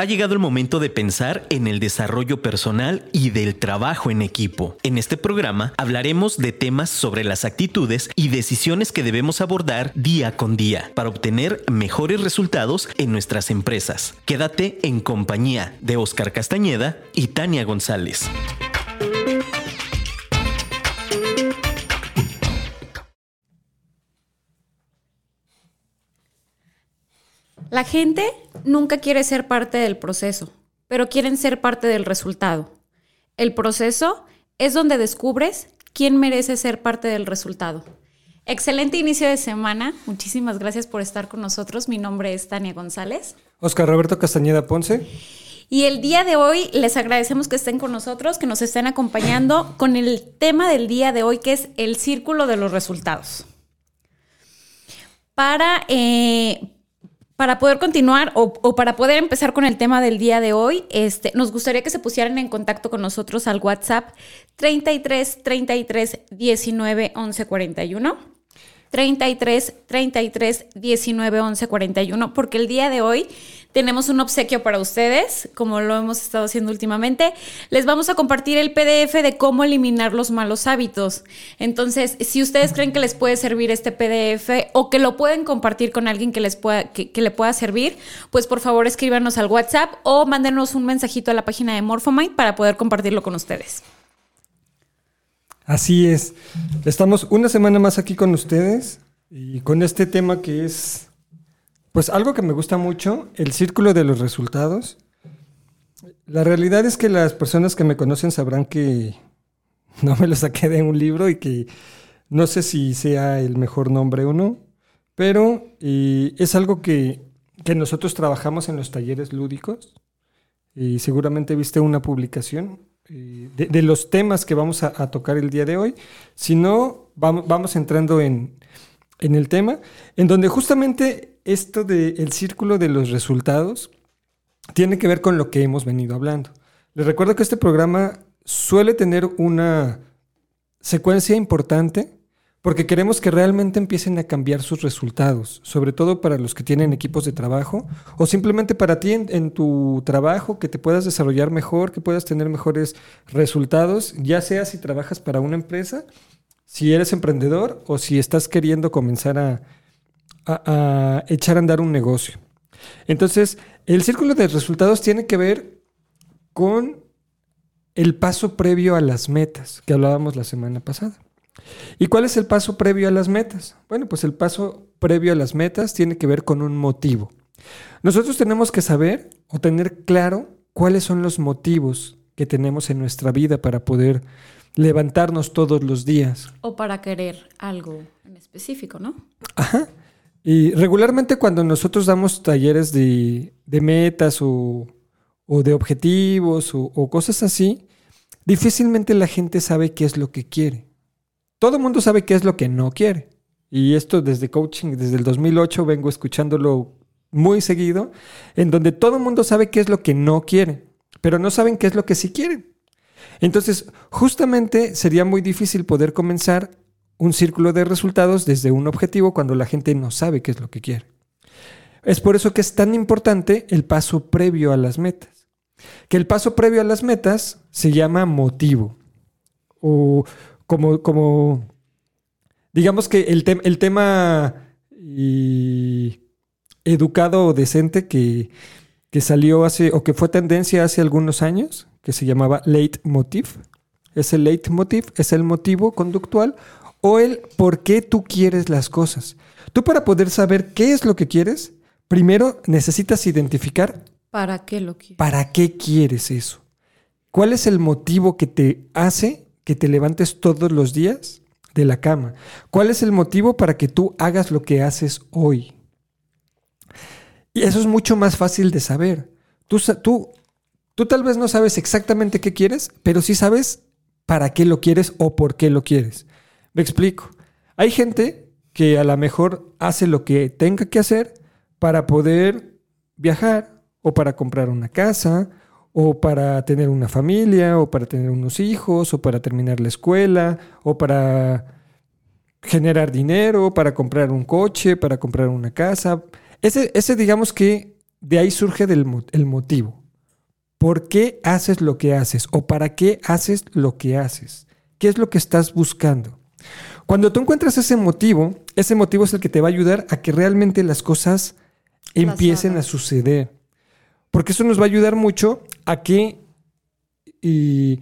Ha llegado el momento de pensar en el desarrollo personal y del trabajo en equipo. En este programa hablaremos de temas sobre las actitudes y decisiones que debemos abordar día con día para obtener mejores resultados en nuestras empresas. Quédate en compañía de Oscar Castañeda y Tania González. La gente nunca quiere ser parte del proceso, pero quieren ser parte del resultado. El proceso es donde descubres quién merece ser parte del resultado. Excelente inicio de semana. Muchísimas gracias por estar con nosotros. Mi nombre es Tania González. Oscar Roberto Castañeda Ponce. Y el día de hoy les agradecemos que estén con nosotros, que nos estén acompañando con el tema del día de hoy, que es el círculo de los resultados. Para, eh, para poder continuar o, para poder empezar con el tema del día de hoy, este, nos gustaría que se pusieran en contacto con nosotros al WhatsApp 33 33 19 11 41. 33 33 19 11 41, porque el día de hoy tenemos un obsequio para ustedes, como lo hemos estado haciendo últimamente. Les vamos a compartir el PDF de cómo eliminar los malos hábitos. Entonces, si ustedes creen que les puede servir este PDF o que lo pueden compartir con alguien que les pueda, que, le pueda servir, pues por favor escríbanos al WhatsApp o mándenos un mensajito a la página de Morphomite para poder compartirlo con ustedes. Así es. Estamos una semana más aquí con ustedes y con este tema que es pues algo que me gusta mucho, el círculo de los resultados. La realidad es que las personas que me conocen sabrán que no me lo saqué de un libro y que no sé si sea el mejor nombre o no, pero es algo que, nosotros trabajamos en los talleres lúdicos y seguramente viste una publicación eh, de, los temas que vamos a, tocar el día de hoy. Si no, vamos, vamos entrando en, en el tema, en donde justamente esto del círculo de los resultados tiene que ver con lo que hemos venido hablando. Les recuerdo que este programa suele tener una secuencia importante porque queremos que realmente empiecen a cambiar sus resultados, sobre todo para los que tienen equipos de trabajo o simplemente para ti en, tu trabajo, que te puedas desarrollar mejor, que puedas tener mejores resultados, ya sea si trabajas para una empresa, si eres emprendedor o si estás queriendo comenzar a, a, echar a andar un negocio. Entonces, el círculo de resultados tiene que ver con el paso previo a las metas que hablábamos la semana pasada. ¿Y cuál es el paso previo a las metas? Bueno, pues el paso previo a las metas tiene que ver con un motivo. Nosotros tenemos que saber o tener claro cuáles son los motivos que tenemos en nuestra vida para poder levantarnos todos los días. O para querer algo en específico, ¿no? Ajá. Y regularmente cuando nosotros damos talleres de, metas o, de objetivos o, cosas así, difícilmente la gente sabe qué es lo que quiere. Todo el mundo sabe qué es lo que no quiere. Y esto desde coaching, desde el 2008 vengo escuchándolo muy seguido, en donde todo el mundo sabe qué es lo que no quiere, pero no saben qué es lo que sí quieren. Entonces, justamente sería muy difícil poder comenzar un círculo de resultados desde un objetivo cuando la gente no sabe qué es lo que quiere. Es por eso que es tan importante el paso previo a las metas. Que el paso previo a las metas se llama motivo. O como, como digamos que el, tema educado o decente que, que salió hace, o que fue tendencia hace algunos años, que se llamaba leitmotiv. Ese leitmotiv es el motivo conductual o el por qué tú quieres las cosas. Tú para poder saber qué es lo que quieres, primero necesitas identificar para qué lo quieres. ¿Para qué quieres eso? ¿Cuál es el motivo que te hace que te levantes todos los días de la cama? ¿Cuál es el motivo para que tú hagas lo que haces hoy? Y eso es mucho más fácil de saber. Tú, tú, tú tal vez no sabes exactamente qué quieres, pero sí sabes para qué lo quieres o por qué lo quieres. Me explico. Hay gente que a lo mejor hace lo que tenga que hacer para poder viajar o para comprar una casa o para tener una familia o para tener unos hijos o para terminar la escuela o para generar dinero, para comprar un coche, para comprar una casa. Ese, ese digamos que de ahí surge el motivo. ¿Por qué haces lo que haces? ¿O para qué haces lo que haces? ¿Qué es lo que estás buscando? Cuando tú encuentras ese motivo, ese motivo es el que te va a ayudar a que realmente las cosas empiecen a suceder. Porque eso nos va a ayudar mucho a que y,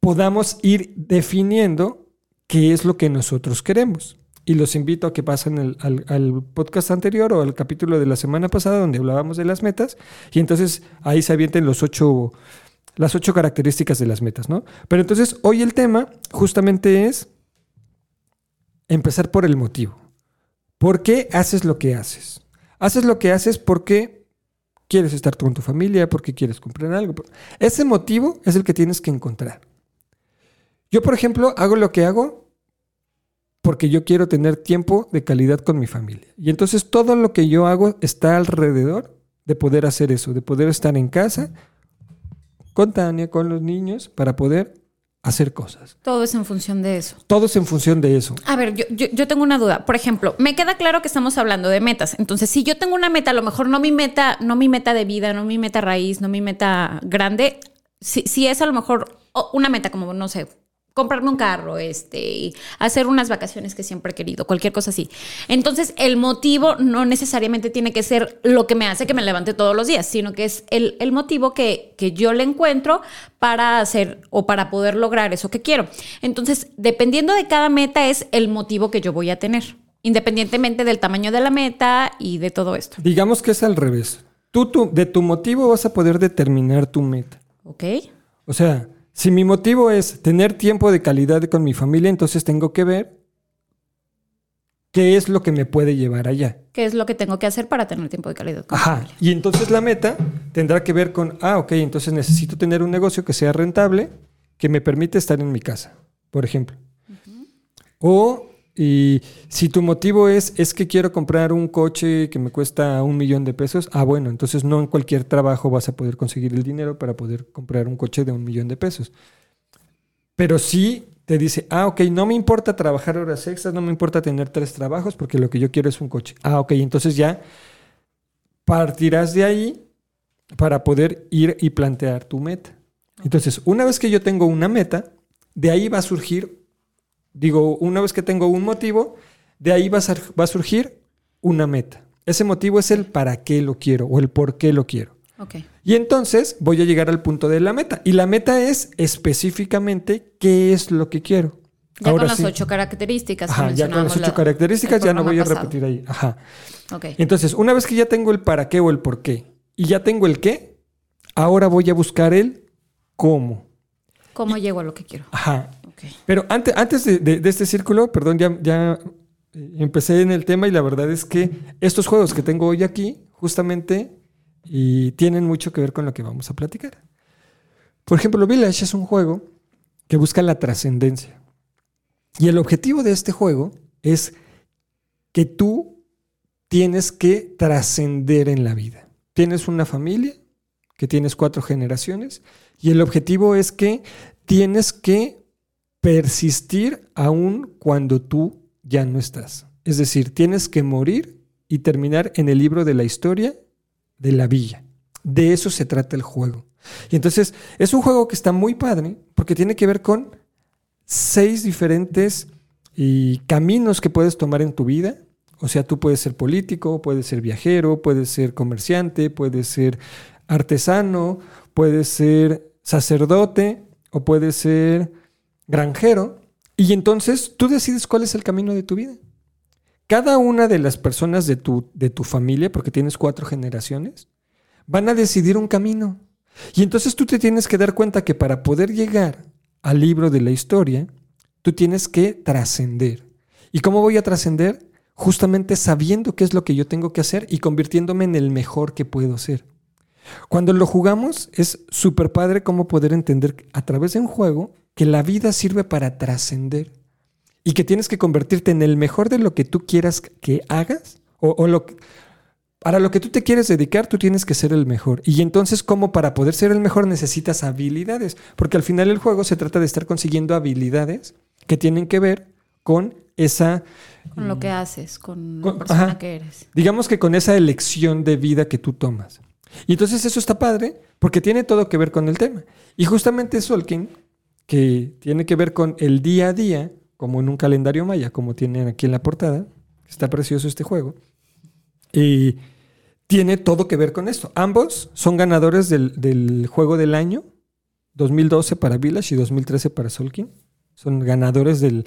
podamos ir definiendo qué es lo que nosotros queremos. Y los invito a que pasen el- al, al podcast anterior o al capítulo de la semana pasada donde hablábamos de las metas. Y entonces ahí se avienten los ocho, las ocho características de las metas, ¿no? Pero entonces hoy el tema justamente es empezar por el motivo. ¿Por qué haces lo que haces? Haces lo que haces porque quieres estar con tu familia, porque quieres comprar algo. Ese motivo es el que tienes que encontrar. Yo, por ejemplo, hago lo que hago porque yo quiero tener tiempo de calidad con mi familia. Y entonces todo lo que yo hago está alrededor de poder hacer eso, de poder estar en casa con Tania, con los niños, para poder hacer cosas. Todo es en función de eso. Todo es en función de eso. A ver, yo, yo, yo tengo una duda. Por ejemplo, me queda claro que estamos hablando de metas. Entonces, si yo tengo una meta, a lo mejor no mi meta, no mi meta de vida, no mi meta raíz, no mi meta grande, si, si es a lo mejor una meta como, no sé, comprarme un carro, este, y hacer unas vacaciones que siempre he querido, cualquier cosa así. Entonces, el motivo no necesariamente tiene que ser lo que me hace que me levante todos los días, sino que es el, el motivo que, que yo le encuentro para hacer o para poder lograr eso que quiero. Entonces, dependiendo de cada meta, es el motivo que yo voy a tener, independientemente del tamaño de la meta y de todo esto. Digamos que es al revés. Tú, tú de tu motivo vas a poder determinar tu meta. ¿Ok? O sea, si mi motivo es tener tiempo de calidad con mi familia, entonces tengo que ver qué es lo que me puede llevar allá. ¿Qué es lo que tengo que hacer para tener tiempo de calidad? con mi Ajá. familia? Y entonces la meta tendrá que ver con, ah, ok, entonces necesito tener un negocio que sea rentable, que me permite estar en mi casa, por ejemplo. O y si tu motivo es, es que quiero comprar un coche que me cuesta un millón de pesos, ah, bueno, entonces no en cualquier trabajo vas a poder conseguir el dinero para poder comprar un coche de un millón de pesos. Pero sí te dice, ah, ok, no me importa trabajar horas extras, no me importa tener tres trabajos, porque lo que yo quiero es un coche. Ah, ok, entonces ya partirás de ahí para poder ir y plantear tu meta. Entonces, una vez que yo tengo una meta, de ahí va a surgir, digo, una vez que tengo un motivo, de ahí va a, surgir una meta. Ese motivo es el para qué lo quiero o el por qué lo quiero. Ok. Y entonces voy a llegar al punto de la meta. Y la meta es específicamente qué es lo que quiero. Ya Ahora con las sí. ocho características. Ajá, ya con las ocho la- características ya no voy a pasado. repetir ahí. Ajá. Ok. Entonces, una vez que ya tengo el para qué o el por qué y ya tengo el qué, ahora voy a buscar el cómo. ¿Cómo llego a lo que quiero? Ajá. Pero antes, antes de, este círculo, perdón, ya, eh, empecé en el tema y la verdad es que estos juegos que tengo hoy aquí, justamente, tienen mucho que ver con lo que vamos a platicar. Por ejemplo, Village es un juego que busca la trascendencia. Y el objetivo de este juego es que tú tienes que trascender en la vida. Tienes una familia, que tienes cuatro generaciones, y el objetivo es que tienes que persistir aún cuando tú ya no estás. Es decir, tienes que morir y terminar en el libro de la historia de la villa. De eso se trata el juego. Y entonces es un juego que está muy padre porque tiene que ver con seis diferentes y caminos que puedes tomar en tu vida. O sea, tú puedes ser político, puedes ser viajero, puedes ser comerciante, puedes ser artesano, puedes ser sacerdote o puedes ser granjero. Y entonces tú decides cuál es el camino de tu vida. Cada una de las personas de tu, de tu familia, porque tienes cuatro generaciones, van a decidir un camino. Y entonces tú te tienes que dar cuenta que para poder llegar al libro de la historia, tú tienes que trascender. ¿Y cómo voy a trascender? Justamente sabiendo qué es lo que yo tengo que hacer y convirtiéndome en el mejor que puedo ser. Cuando lo jugamos es súper padre cómo poder entender a través de un juego que la vida sirve para trascender y que tienes que convertirte en el mejor de lo que tú quieras que hagas o, o lo que, para lo que tú te quieres dedicar, tú tienes que ser el mejor. Y entonces, como para poder ser el mejor necesitas habilidades, porque al final el juego se trata de estar consiguiendo habilidades que tienen que ver con esa... Con lo que haces, con, Con- la persona ajá. que eres. digamos que con esa elección de vida que tú tomas. Y entonces eso está padre porque tiene todo que ver con el tema. Y justamente Solkin, que tiene que ver con el día a día, como en un calendario maya, como tienen aquí en la portada, está precioso este juego, y tiene todo que ver con esto. Ambos son ganadores del, del juego del año, 2012 para Village y 2013 para Solkin. Son ganadores del,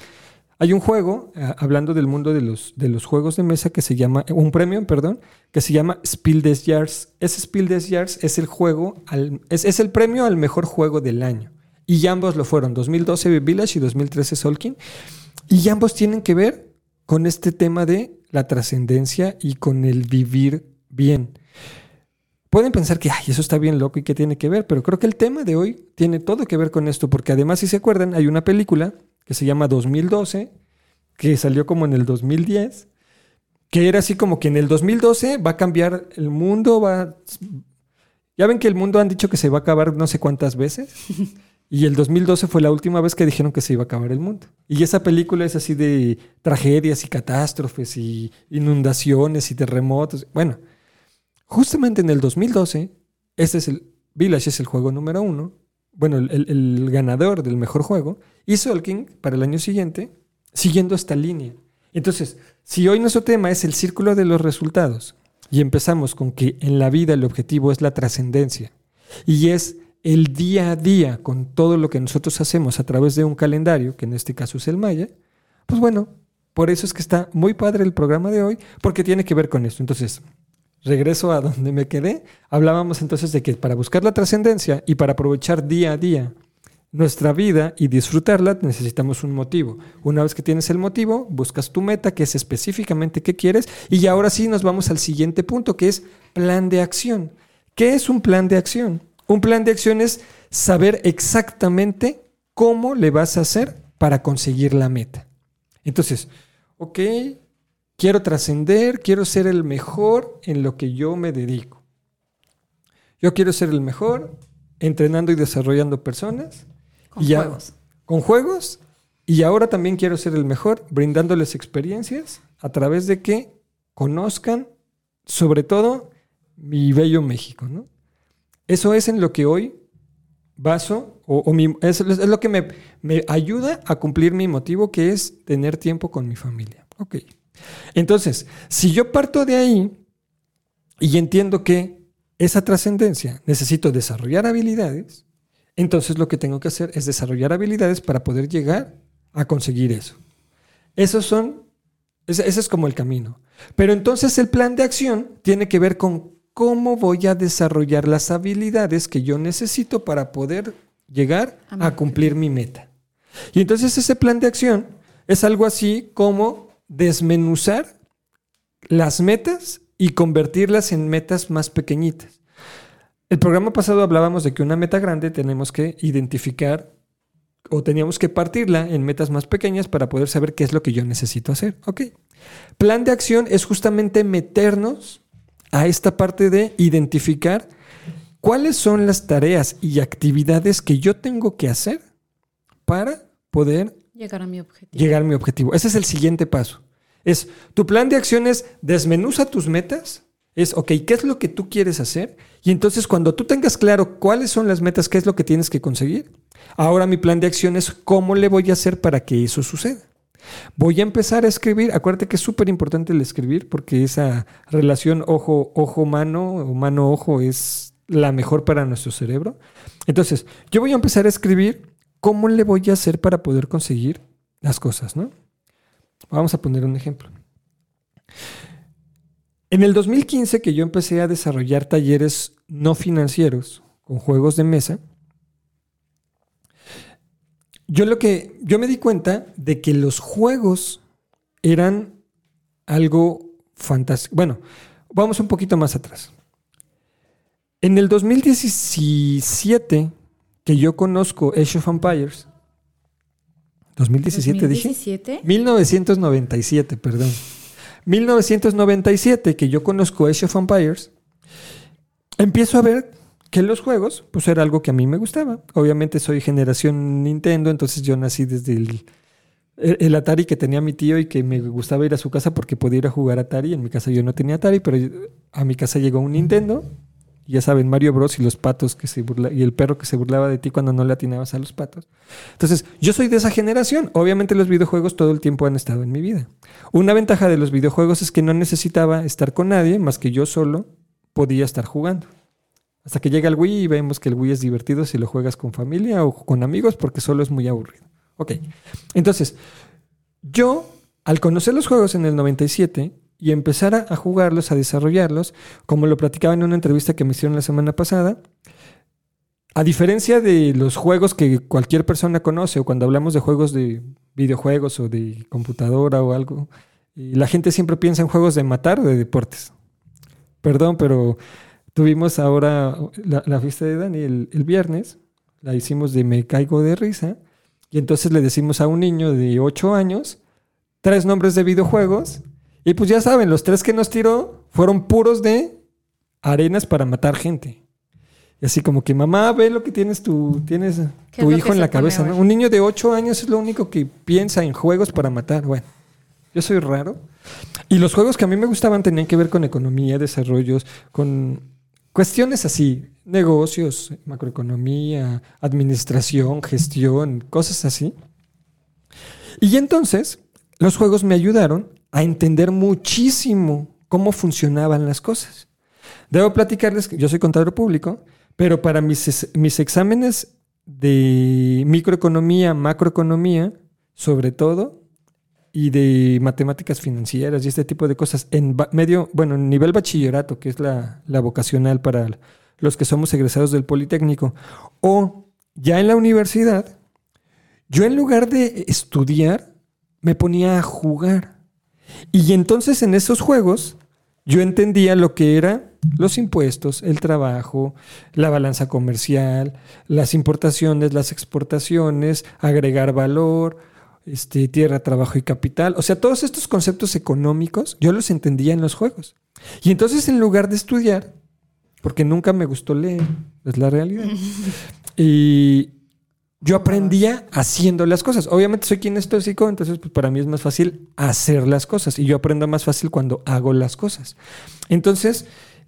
hay un juego, ah, hablando del mundo de los, de los juegos de mesa, que se llama, un premio, perdón, que se llama Spiel des Jahres. Ese Spiel des Jahres es el juego, al- es, es el premio al mejor juego del año. Y ambos lo fueron, 2012 Village y 2013 Solkin. Y ambos tienen que ver con este tema de la trascendencia y con el vivir bien. Pueden pensar que, ay, eso está bien loco y qué tiene que ver, pero creo que el tema de hoy tiene todo que ver con esto, porque además, si se acuerdan, hay una película que se llama 2012, que salió como en el 2010, que era así como que en el 2012 va a cambiar el mundo, va... Ya ven que el mundo han dicho que se va a acabar no sé cuántas veces. Y el 2012 fue la última vez que dijeron que se iba a acabar el mundo. Y esa película es así de tragedias y catástrofes y inundaciones y terremotos. Bueno, justamente en el 2012, este es el Village es el juego número uno. Bueno, el, el- el ganador del mejor juego. Y Solking para el año siguiente, siguiendo esta línea. Entonces, si hoy nuestro tema es el círculo de los resultados y empezamos con que en la vida el objetivo es la trascendencia y es el día a día con todo lo que nosotros hacemos a través de un calendario, que en este caso es el Maya, pues bueno, por eso es que está muy padre el programa de hoy, porque tiene que ver con esto. Entonces, regreso a donde me quedé. Hablábamos entonces de que para buscar la trascendencia y para aprovechar día a día nuestra vida y disfrutarla, necesitamos un motivo. Una vez que tienes el motivo, buscas tu meta, que es específicamente qué quieres, y ahora sí nos vamos al siguiente punto, que es plan de acción. ¿Qué es un plan de acción? Un plan de acción es saber exactamente cómo le vas a hacer para conseguir la meta. Entonces, ok, quiero trascender, quiero ser el mejor en lo que yo me dedico. Yo quiero ser el mejor entrenando y desarrollando personas. Con y juegos. Con juegos. Y ahora también quiero ser el mejor brindándoles experiencias a través de que conozcan, sobre todo, mi bello México. ¿no? Eso es en lo que hoy baso, o, o mi- es, es lo que me, me ayuda a cumplir mi motivo, que es tener tiempo con mi familia. Ok. Entonces, si yo parto de ahí y entiendo que esa trascendencia necesito desarrollar habilidades, entonces lo que tengo que hacer es desarrollar habilidades para poder llegar a conseguir eso. Esos son, ese, ese es como el camino. Pero entonces el plan de acción tiene que ver con cómo voy a desarrollar las habilidades que yo necesito para poder llegar A cumplir mi meta. Y entonces ese plan de acción es algo así como desmenuzar las metas y convertirlas en metas más pequeñitas. El programa pasado hablábamos de que una meta grande tenemos que identificar o teníamos que partirla en metas más pequeñas para poder saber qué es lo que yo necesito hacer. Ok. Plan de acción es justamente meternos a esta parte de identificar cuáles son las tareas y actividades que yo tengo que hacer para poder Llegar a mi objetivo. llegar a mi objetivo. Ese es el siguiente paso. Es tu plan de acción es desmenuza tus metas. Es, ok, ¿qué es lo que tú quieres hacer? Y entonces cuando tú tengas claro cuáles son las metas, qué es lo que tienes que conseguir, ahora mi plan de acción es cómo le voy a hacer para que eso suceda. Voy a empezar a escribir. Acuérdate que es súper importante el escribir porque esa relación ojo, ojo, mano o mano, ojo es la mejor para nuestro cerebro. Entonces, yo voy a empezar a escribir cómo le voy a hacer para poder conseguir las cosas, ¿no? Vamos a poner un ejemplo. En el 2015 que yo empecé a desarrollar talleres no financieros con juegos de mesa, yo lo que yo me di cuenta de que los juegos eran algo fantástico. Bueno, vamos un poquito más atrás. En el 2017 que yo conozco Age of Empires, 2017 dije. 2017. 1997, perdón. 1997, que yo conozco Age of Empires, empiezo a ver que los juegos, pues era algo que a mí me gustaba. Obviamente soy generación Nintendo, entonces yo nací desde el, el el Atari que tenía mi tío y que me gustaba ir a su casa porque podía ir a jugar Atari. En mi casa yo no tenía Atari, pero a mi casa llegó un Nintendo. Ya saben, Mario Bros. y los patos que se y el perro que se burlaba de ti cuando no le atinabas a los patos. Entonces, yo soy de esa generación. Obviamente los videojuegos todo el tiempo han estado en mi vida. Una ventaja de los videojuegos es que no necesitaba estar con nadie más que yo solo podía estar jugando. Hasta que llega el Wii y vemos que el Wii es divertido si lo juegas con familia o con amigos porque solo es muy aburrido. Ok, entonces, yo al conocer los juegos en el 97 y empezar a, jugarlos, a desarrollarlos, como lo platicaba en una entrevista que me hicieron la semana pasada, a diferencia de los juegos que cualquier persona conoce o cuando hablamos de juegos de videojuegos o de computadora o algo, la gente siempre piensa en juegos de matar o de deportes. Perdón, pero tuvimos ahora la, fiesta de Dani el, el viernes, la hicimos de Me Caigo de Risa, y entonces le decimos a un niño de 8 años tres nombres de videojuegos, y pues ya saben, los tres que nos tiró fueron puros de arenas para matar gente. Y así como que mamá, ve lo que tienes tu, tienes ¿Qué es tu hijo en la cabeza. ¿no? Un niño de 8 años es lo único que piensa en juegos para matar. Bueno, yo soy raro. Y los juegos que a mí me gustaban tenían que ver con economía, desarrollos, con cuestiones así, negocios, macroeconomía, administración, gestión, cosas así. Y entonces, los juegos me ayudaron a entender muchísimo cómo funcionaban las cosas. Debo platicarles que yo soy contador público, pero para mis, es- mis exámenes de microeconomía, macroeconomía, sobre todo, y de matemáticas financieras y este tipo de cosas en medio, bueno, en nivel bachillerato, que es la vocacional para los que somos egresados del Politécnico, o ya en la universidad, yo en lugar de estudiar, me ponía a jugar. Y entonces en esos juegos yo entendía lo que era los impuestos, el trabajo, la balanza comercial, las importaciones, las exportaciones, agregar valor, este, tierra, trabajo y capital. O sea, todos estos conceptos económicos yo los entendía en los juegos. Y entonces en lugar de estudiar, porque nunca me gustó leer, es la realidad, y yo aprendía haciendo las cosas. Obviamente soy kinestésico, entonces pues para mí es más fácil hacer las cosas y yo aprendo más fácil cuando hago las cosas. Entonces,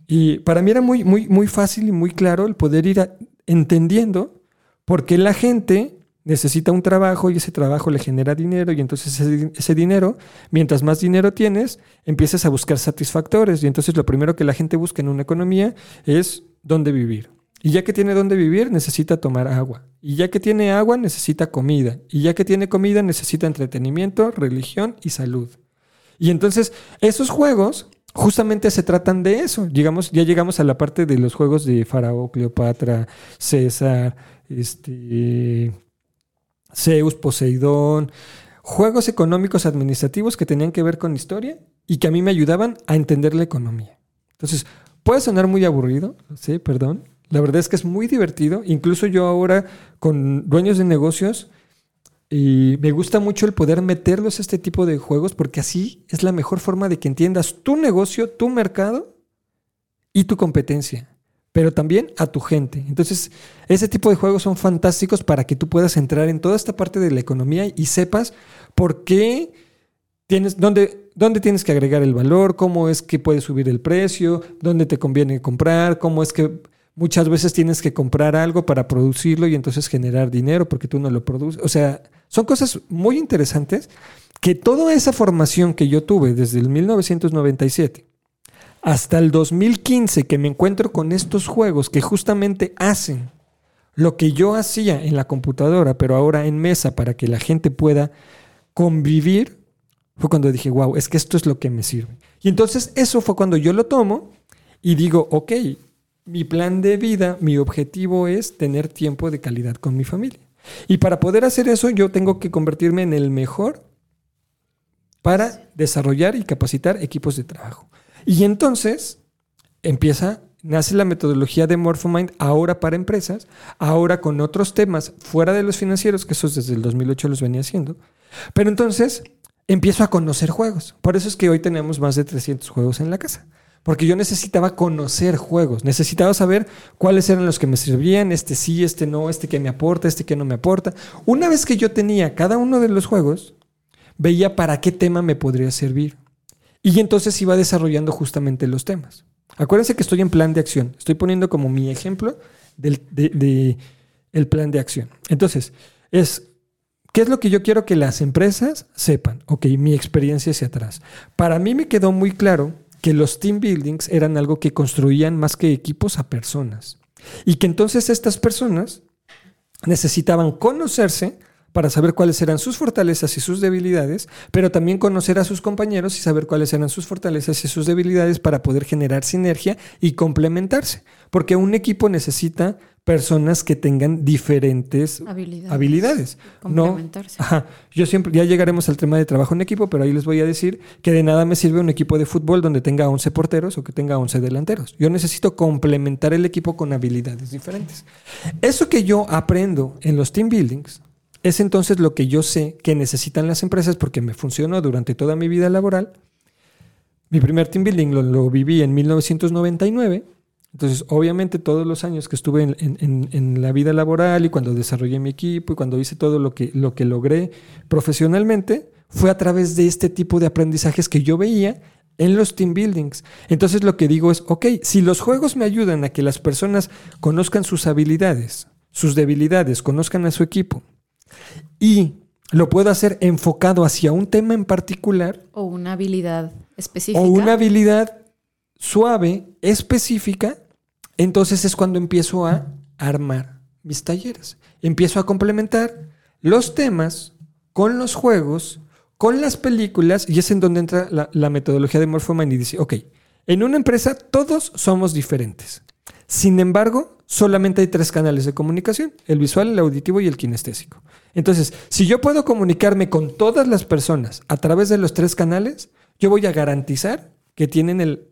y para mí era muy, muy, muy fácil y muy claro el poder ir a- entendiendo por qué la gente necesita un trabajo y ese trabajo le genera dinero y entonces ese, ese dinero, mientras más dinero tienes, empiezas a buscar satisfactores y entonces lo primero que la gente busca en una economía es dónde vivir. Y ya que tiene dónde vivir, necesita tomar agua. Y ya que tiene agua, necesita comida. Y ya que tiene comida, necesita entretenimiento, religión y salud. Y entonces, esos juegos justamente se tratan de eso. Llegamos, ya llegamos a la parte de los juegos de Faraón, Cleopatra, César, este, Zeus, Poseidón. Juegos económicos administrativos que tenían que ver con historia y que a mí me ayudaban a entender la economía. Entonces, puede sonar muy aburrido, sí, perdón. La verdad es que es muy divertido. Incluso yo ahora con dueños de negocios y me gusta mucho el poder meterlos a este tipo de juegos porque así es la mejor forma de que entiendas tu negocio, tu mercado y tu competencia, pero también a tu gente. Entonces, ese tipo de juegos son fantásticos para que tú puedas entrar en toda esta parte de la economía y sepas por qué tienes, dónde, dónde tienes que agregar el valor, cómo es que puedes subir el precio, dónde te conviene comprar, cómo es que muchas veces tienes que comprar algo para producirlo y entonces generar dinero porque tú no lo produces. O sea, son cosas muy interesantes que toda esa formación que yo tuve desde el 1997 hasta el 2015 que me encuentro con estos juegos que justamente hacen lo que yo hacía en la computadora, pero ahora en mesa para que la gente pueda convivir, fue cuando dije, wow, es que esto es lo que me sirve. Y entonces eso fue cuando yo lo tomo y digo, ok, mi plan de vida, mi objetivo es tener tiempo de calidad con mi familia. Y para poder hacer eso, yo tengo que convertirme en el mejor para desarrollar y capacitar equipos de trabajo. Y entonces empieza, nace la metodología de Morphomind ahora para empresas, ahora con otros temas fuera de los financieros, que esos desde el 2008 los venía haciendo. Pero entonces empiezo a conocer juegos. Por eso es que hoy tenemos más de 300 juegos en la casa. Porque yo necesitaba conocer juegos, necesitaba saber cuáles eran los que me servían, este sí, este no, este que me aporta, este que no me aporta. Una vez que yo tenía cada uno de los juegos, veía para qué tema me podría servir. Y entonces iba desarrollando justamente los temas. Acuérdense que estoy en plan de acción. Estoy poniendo como mi ejemplo del de, el plan de acción. Entonces, es, ¿qué es lo que yo quiero que las empresas sepan? Ok, mi experiencia hacia atrás. Para mí me quedó muy claro que los team buildings eran algo que construían más que equipos a personas. Y que entonces estas personas necesitaban conocerse para saber cuáles eran sus fortalezas y sus debilidades, pero también conocer a sus compañeros y saber cuáles eran sus fortalezas y sus debilidades para poder generar sinergia y complementarse. Porque un equipo necesita personas que tengan diferentes habilidades. Complementarse. ajá, yo siempre, ya llegaremos al tema de trabajo en equipo, pero ahí les voy a decir que de nada me sirve un equipo de fútbol donde tenga 11 porteros o que tenga 11 delanteros. Yo necesito complementar el equipo con habilidades diferentes. Eso que yo aprendo en los team buildings es entonces lo que yo sé que necesitan las empresas porque me funcionó durante toda mi vida laboral. Mi primer team building lo, viví en 1999. Entonces, obviamente, todos los años que estuve en, la vida laboral y cuando desarrollé mi equipo y cuando hice todo lo que, lo que logré profesionalmente, fue a través de este tipo de aprendizajes que yo veía en los team buildings. Entonces, lo que digo es, ok, si los juegos me ayudan a que las personas conozcan sus habilidades, sus debilidades, conozcan a su equipo, y lo puedo hacer enfocado hacia un tema en particular. O una habilidad específica. O una habilidad suave, específica. Entonces es cuando empiezo a armar mis talleres. Empiezo a complementar los temas con los juegos, con las películas, y es en donde entra la, metodología de Morphoman y dice, ok, en una empresa todos somos diferentes. Sin embargo, solamente hay tres canales de comunicación, el visual, el auditivo y el kinestésico. Entonces, si yo puedo comunicarme con todas las personas a través de los tres canales, yo voy a garantizar que tienen el...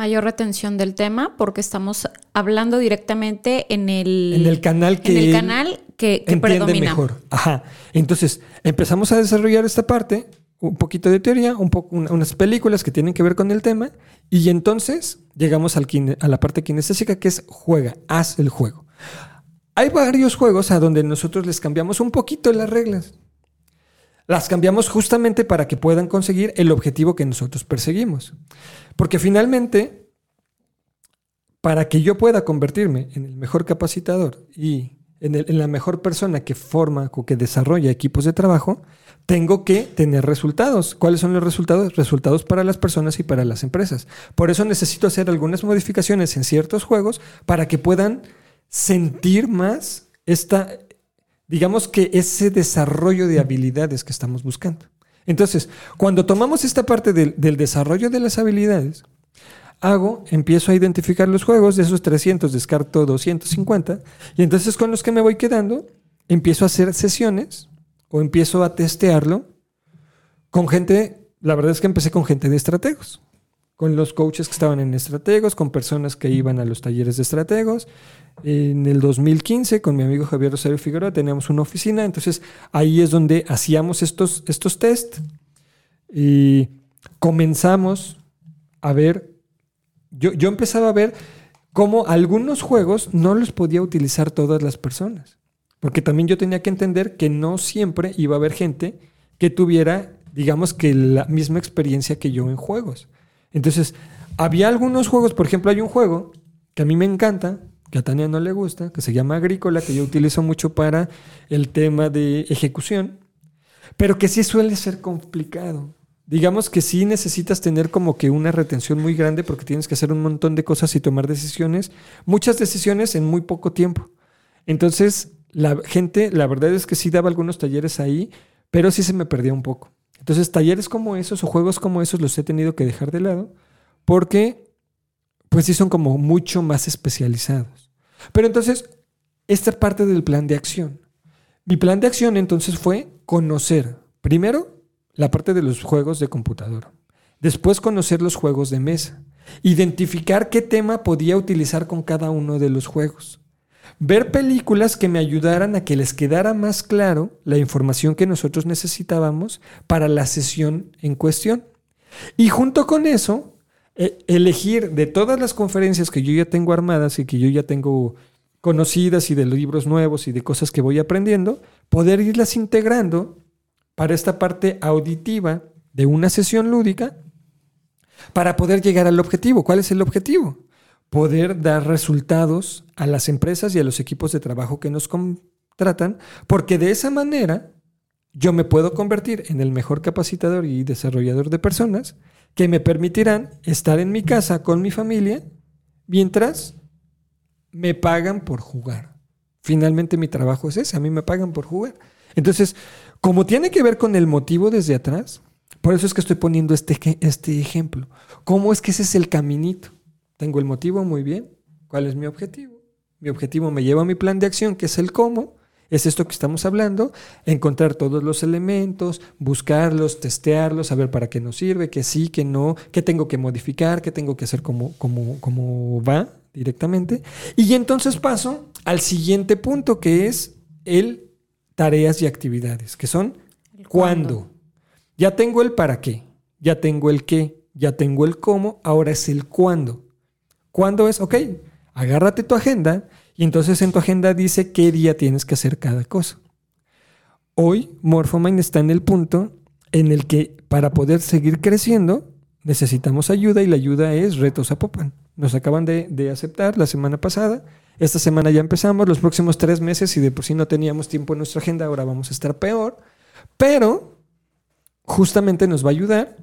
Mayor retención del tema porque estamos hablando directamente en el... En el canal que... En el canal que, que entiende mejor. Ajá. Entonces, empezamos a desarrollar esta parte, un poquito de teoría, un poco, unas películas que tienen que ver con el tema, y entonces llegamos al a la parte kinestésica que es juega, haz el juego. Hay varios juegos a donde nosotros les cambiamos un poquito las reglas. Las cambiamos justamente para que puedan conseguir el objetivo que nosotros perseguimos. Porque finalmente, para que yo pueda convertirme en el mejor capacitador y en, la mejor persona que forma o que desarrolla equipos de trabajo, tengo que tener resultados. ¿Cuáles son los resultados? Resultados para las personas y para las empresas. Por eso necesito hacer algunas modificaciones en ciertos juegos para que puedan sentir más esta, digamos que ese desarrollo de habilidades que estamos buscando. Entonces, cuando tomamos esta parte del, desarrollo de las habilidades, hago, empiezo a identificar los juegos, de esos 300 descarto 250, y entonces con los que me voy quedando, empiezo a hacer sesiones o empiezo a testearlo con gente, la verdad es que empecé con gente de estrategos, con los coaches que estaban en estrategos, con personas que iban a los talleres de estrategos, en el 2015, con mi amigo Javier Rosario Figueroa, teníamos una oficina, entonces ahí es donde hacíamos estos, estos test y comenzamos a ver, yo, yo empezaba a ver cómo algunos juegos no los podía utilizar todas las personas, porque también yo tenía que entender que no siempre iba a haber gente que tuviera, digamos que la misma experiencia que yo en juegos. Entonces, había algunos juegos, por ejemplo, hay un juego que a mí me encanta, que a Tania no le gusta, que se llama Agrícola, que yo utilizo mucho para el tema de ejecución, pero que sí suele ser complicado. Digamos que sí necesitas tener como que una retención muy grande porque tienes que hacer un montón de cosas y tomar decisiones, muchas decisiones en muy poco tiempo. Entonces, la gente, la verdad es que sí daba algunos talleres ahí, pero sí se me perdía un poco. Entonces, talleres como esos o juegos como esos los he tenido que dejar de lado porque pues sí son como mucho más especializados. Pero entonces, esta parte del plan de acción. Mi plan de acción entonces fue conocer, primero, la parte de los juegos de computadora. Después conocer los juegos de mesa. Identificar qué tema podía utilizar con cada uno de los juegos. Ver películas que me ayudaran a que les quedara más claro la información que nosotros necesitábamos para la sesión en cuestión. Y junto con eso, elegir de todas las conferencias que yo ya tengo armadas y que yo ya tengo conocidas y de libros nuevos y de cosas que voy aprendiendo, poder irlas integrando para esta parte auditiva de una sesión lúdica para poder llegar al objetivo. ¿Cuál es el objetivo? Poder dar resultados a las empresas y a los equipos de trabajo que nos contratan, porque de esa manera yo me puedo convertir en el mejor capacitador y desarrollador de personas que me permitirán estar en mi casa con mi familia mientras me pagan por jugar. Finalmente mi trabajo es ese, a mí me pagan por jugar. Entonces, como tiene que ver con el motivo desde atrás, por eso es que estoy poniendo este, este ejemplo. ¿Cómo es que ese es el caminito? Tengo el motivo muy bien. ¿Cuál es mi objetivo? Mi objetivo me lleva a mi plan de acción, que es el cómo. Es esto que estamos hablando, encontrar todos los elementos, buscarlos, testearlos, saber para qué nos sirve, qué sí, qué no, qué tengo que modificar, qué tengo que hacer como, como, como va directamente. Y entonces paso al siguiente punto, que es el tareas y actividades, que son cuándo. Ya tengo el para qué, ya tengo el qué, ya tengo el cómo, ahora es el cuándo. ¿Cuándo es? Ok, agárrate tu agenda y entonces en tu agenda dice qué día tienes que hacer cada cosa. Hoy Morphomind está en el punto en el que para poder seguir creciendo necesitamos ayuda y la ayuda es Retos a Popan. Nos acaban de, de, aceptar la semana pasada. Esta semana ya empezamos. Los próximos tres meses, si de por sí no teníamos tiempo en nuestra agenda, ahora vamos a estar peor. Pero justamente nos va a ayudar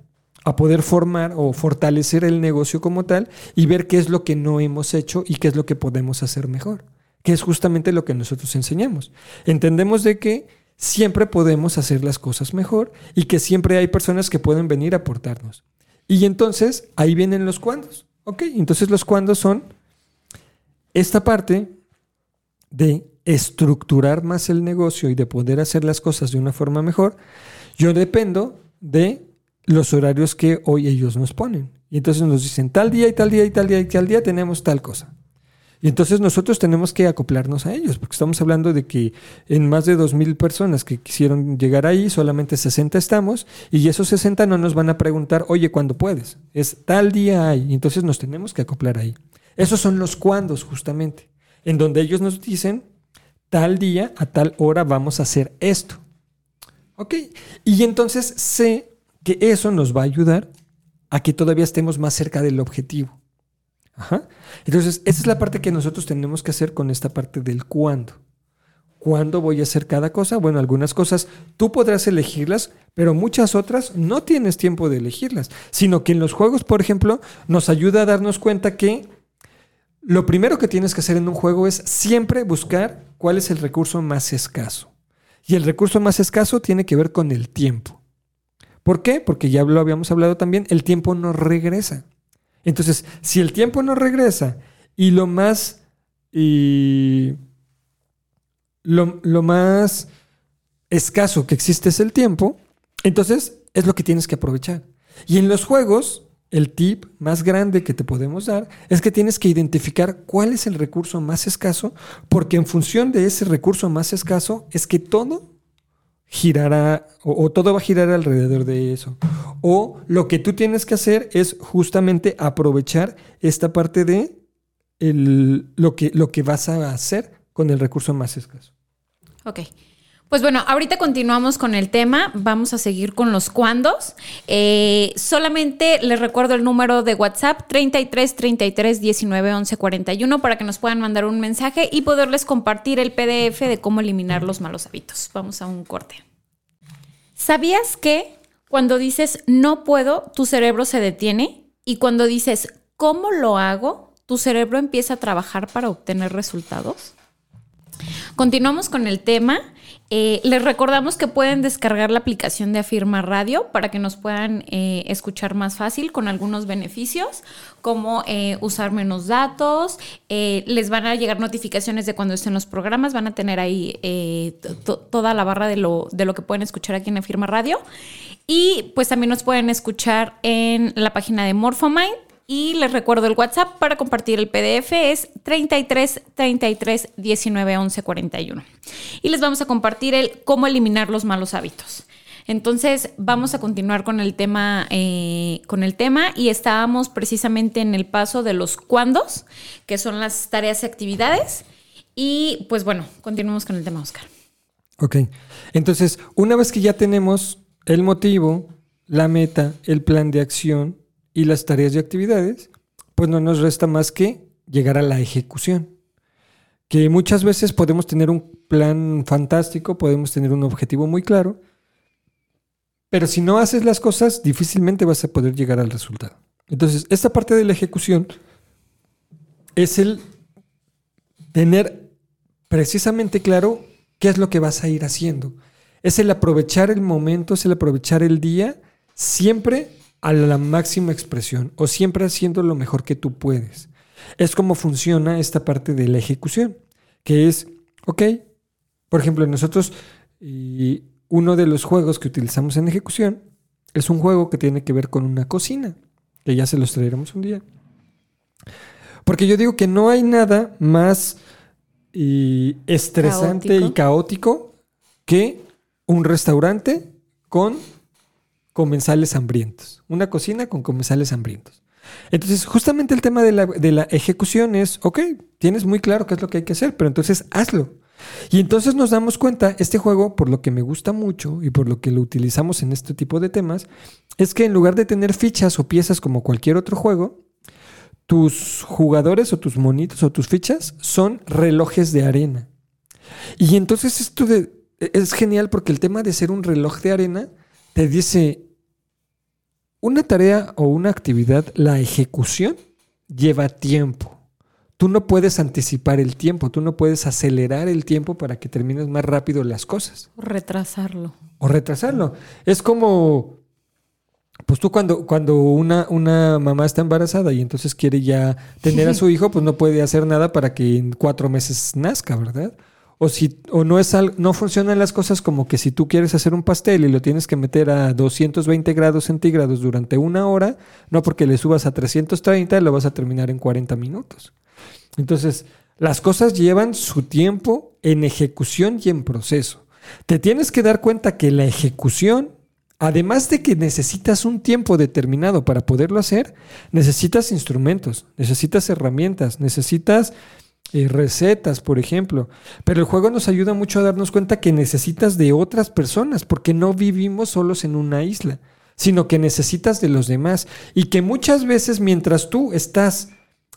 a poder formar o fortalecer el negocio como tal y ver qué es lo que no hemos hecho y qué es lo que podemos hacer mejor, que es justamente lo que nosotros enseñamos. Entendemos de que siempre podemos hacer las cosas mejor y que siempre hay personas que pueden venir a aportarnos. Y entonces ahí vienen los cuandos. Ok, entonces los cuandos son esta parte de estructurar más el negocio y de poder hacer las cosas de una forma mejor. Yo dependo de los horarios que hoy ellos nos ponen. Y entonces nos dicen tal día y tal día y tal día y tal día tenemos tal cosa. Y entonces nosotros tenemos que acoplarnos a ellos, porque estamos hablando de que en más de 2.000 personas que quisieron llegar ahí, solamente 60 estamos, y esos 60 no nos van a preguntar, oye, ¿cuándo puedes? Es tal día hay, y entonces nos tenemos que acoplar ahí. Esos son los cuándos, justamente, en donde ellos nos dicen, tal día, a tal hora vamos a hacer esto. ¿Ok? Y entonces sé que eso nos va a ayudar a que todavía estemos más cerca del objetivo. Entonces, esa es la parte que nosotros tenemos que hacer con esta parte del cuándo. ¿Cuándo voy a hacer cada cosa? Bueno, algunas cosas tú podrás elegirlas, pero muchas otras no tienes tiempo de elegirlas, sino que en los juegos, por ejemplo, nos ayuda a darnos cuenta que lo primero que tienes que hacer en un juego es siempre buscar cuál es el recurso más escaso. Y el recurso más escaso tiene que ver con el tiempo. ¿Por qué? Porque ya lo habíamos hablado también, el tiempo no regresa. Entonces, si el tiempo no regresa y lo más... Y lo, lo más escaso que existe es el tiempo, entonces es lo que tienes que aprovechar. Y en los juegos, el tip más grande que te podemos dar es que tienes que identificar cuál es el recurso más escaso, porque en función de ese recurso más escaso es que todo girará o, todo va a girar alrededor de eso. O lo que tú tienes que hacer es justamente aprovechar esta parte de lo, que, lo que vas a hacer con el recurso más escaso. Ok. Pues bueno, ahorita continuamos con el tema. Vamos a seguir con los cuándos. Eh, solamente les recuerdo el número de WhatsApp 33 33 19 11 41 para que nos puedan mandar un mensaje y poderles compartir el PDF de cómo eliminar los malos hábitos. Vamos a un corte. ¿Sabías que cuando dices no puedo, tu cerebro se detiene? Y cuando dices ¿cómo lo hago? Tu cerebro empieza a trabajar para obtener resultados. Continuamos con el tema. Eh, les recordamos que pueden descargar la aplicación de Afirma Radio para que nos puedan eh, escuchar más fácil con algunos beneficios, como eh, usar menos datos, les van a llegar notificaciones de cuando estén los programas, van a tener ahí toda la barra de lo, de lo que pueden escuchar aquí en Afirma Radio. Y pues también nos pueden escuchar en la página de Morphomind y les recuerdo el WhatsApp para compartir el PDF es 33 33 19 11 41. Y les vamos a compartir el cómo eliminar los malos hábitos. Entonces vamos a continuar con el tema, eh, con el tema y estábamos precisamente en el paso de los cuándos, que son las tareas y actividades. Y pues bueno, continuamos con el tema, Oscar. Ok. Entonces, una vez que ya tenemos el motivo, la meta, el plan de acción y las tareas y actividades, pues no nos resta más que llegar a la ejecución. Que muchas veces podemos tener un plan fantástico, podemos tener un objetivo muy claro, pero si no haces las cosas, difícilmente vas a poder llegar al resultado. Entonces, esta parte de la ejecución es el tener precisamente claro qué es lo que vas a ir haciendo. Es el aprovechar el momento, es el aprovechar el día, siempre a la máxima expresión o siempre haciendo lo mejor que tú puedes. Es como funciona esta parte de la ejecución, que es, ok, por ejemplo, nosotros, y uno de los juegos que utilizamos en ejecución es un juego que tiene que ver con una cocina, que ya se los traeremos un día. Porque yo digo que no hay nada más y estresante y caótico que un restaurante con comensales hambrientos. Una cocina con comensales hambrientos. Entonces, justamente el tema de la, de la, ejecución es, ok, tienes muy claro qué es lo que hay que hacer, pero entonces hazlo. Y entonces nos damos cuenta, este juego, por lo que me gusta mucho y por lo que lo utilizamos en este tipo de temas, es que en lugar de tener fichas o piezas como cualquier otro juego, tus jugadores o tus monitos o tus fichas son relojes de arena. Y entonces esto es genial porque el tema de ser un reloj de arena te dice, una tarea o una actividad, la ejecución lleva tiempo. Tú no puedes anticipar el tiempo, tú no puedes acelerar el tiempo para que termines más rápido las cosas. O retrasarlo. O retrasarlo. Es como pues tú cuando, cuando una, una mamá está embarazada y entonces quiere ya tener a su hijo, pues no puede hacer nada para que en cuatro meses nazca, ¿verdad? O si o no es no funcionan las cosas como que si tú quieres hacer un pastel y lo tienes que meter a 220 grados centígrados durante una hora, no porque le subas a 330 lo vas a terminar en 40 minutos. Entonces, las cosas llevan su tiempo en ejecución y en proceso. Te tienes que dar cuenta que la ejecución Además de que necesitas un tiempo determinado para poderlo hacer, necesitas instrumentos, necesitas herramientas, necesitas eh, recetas, por ejemplo. Pero el juego nos ayuda mucho a darnos cuenta que necesitas de otras personas, porque no vivimos solos en una isla, sino que necesitas de los demás. Y que muchas veces mientras tú estás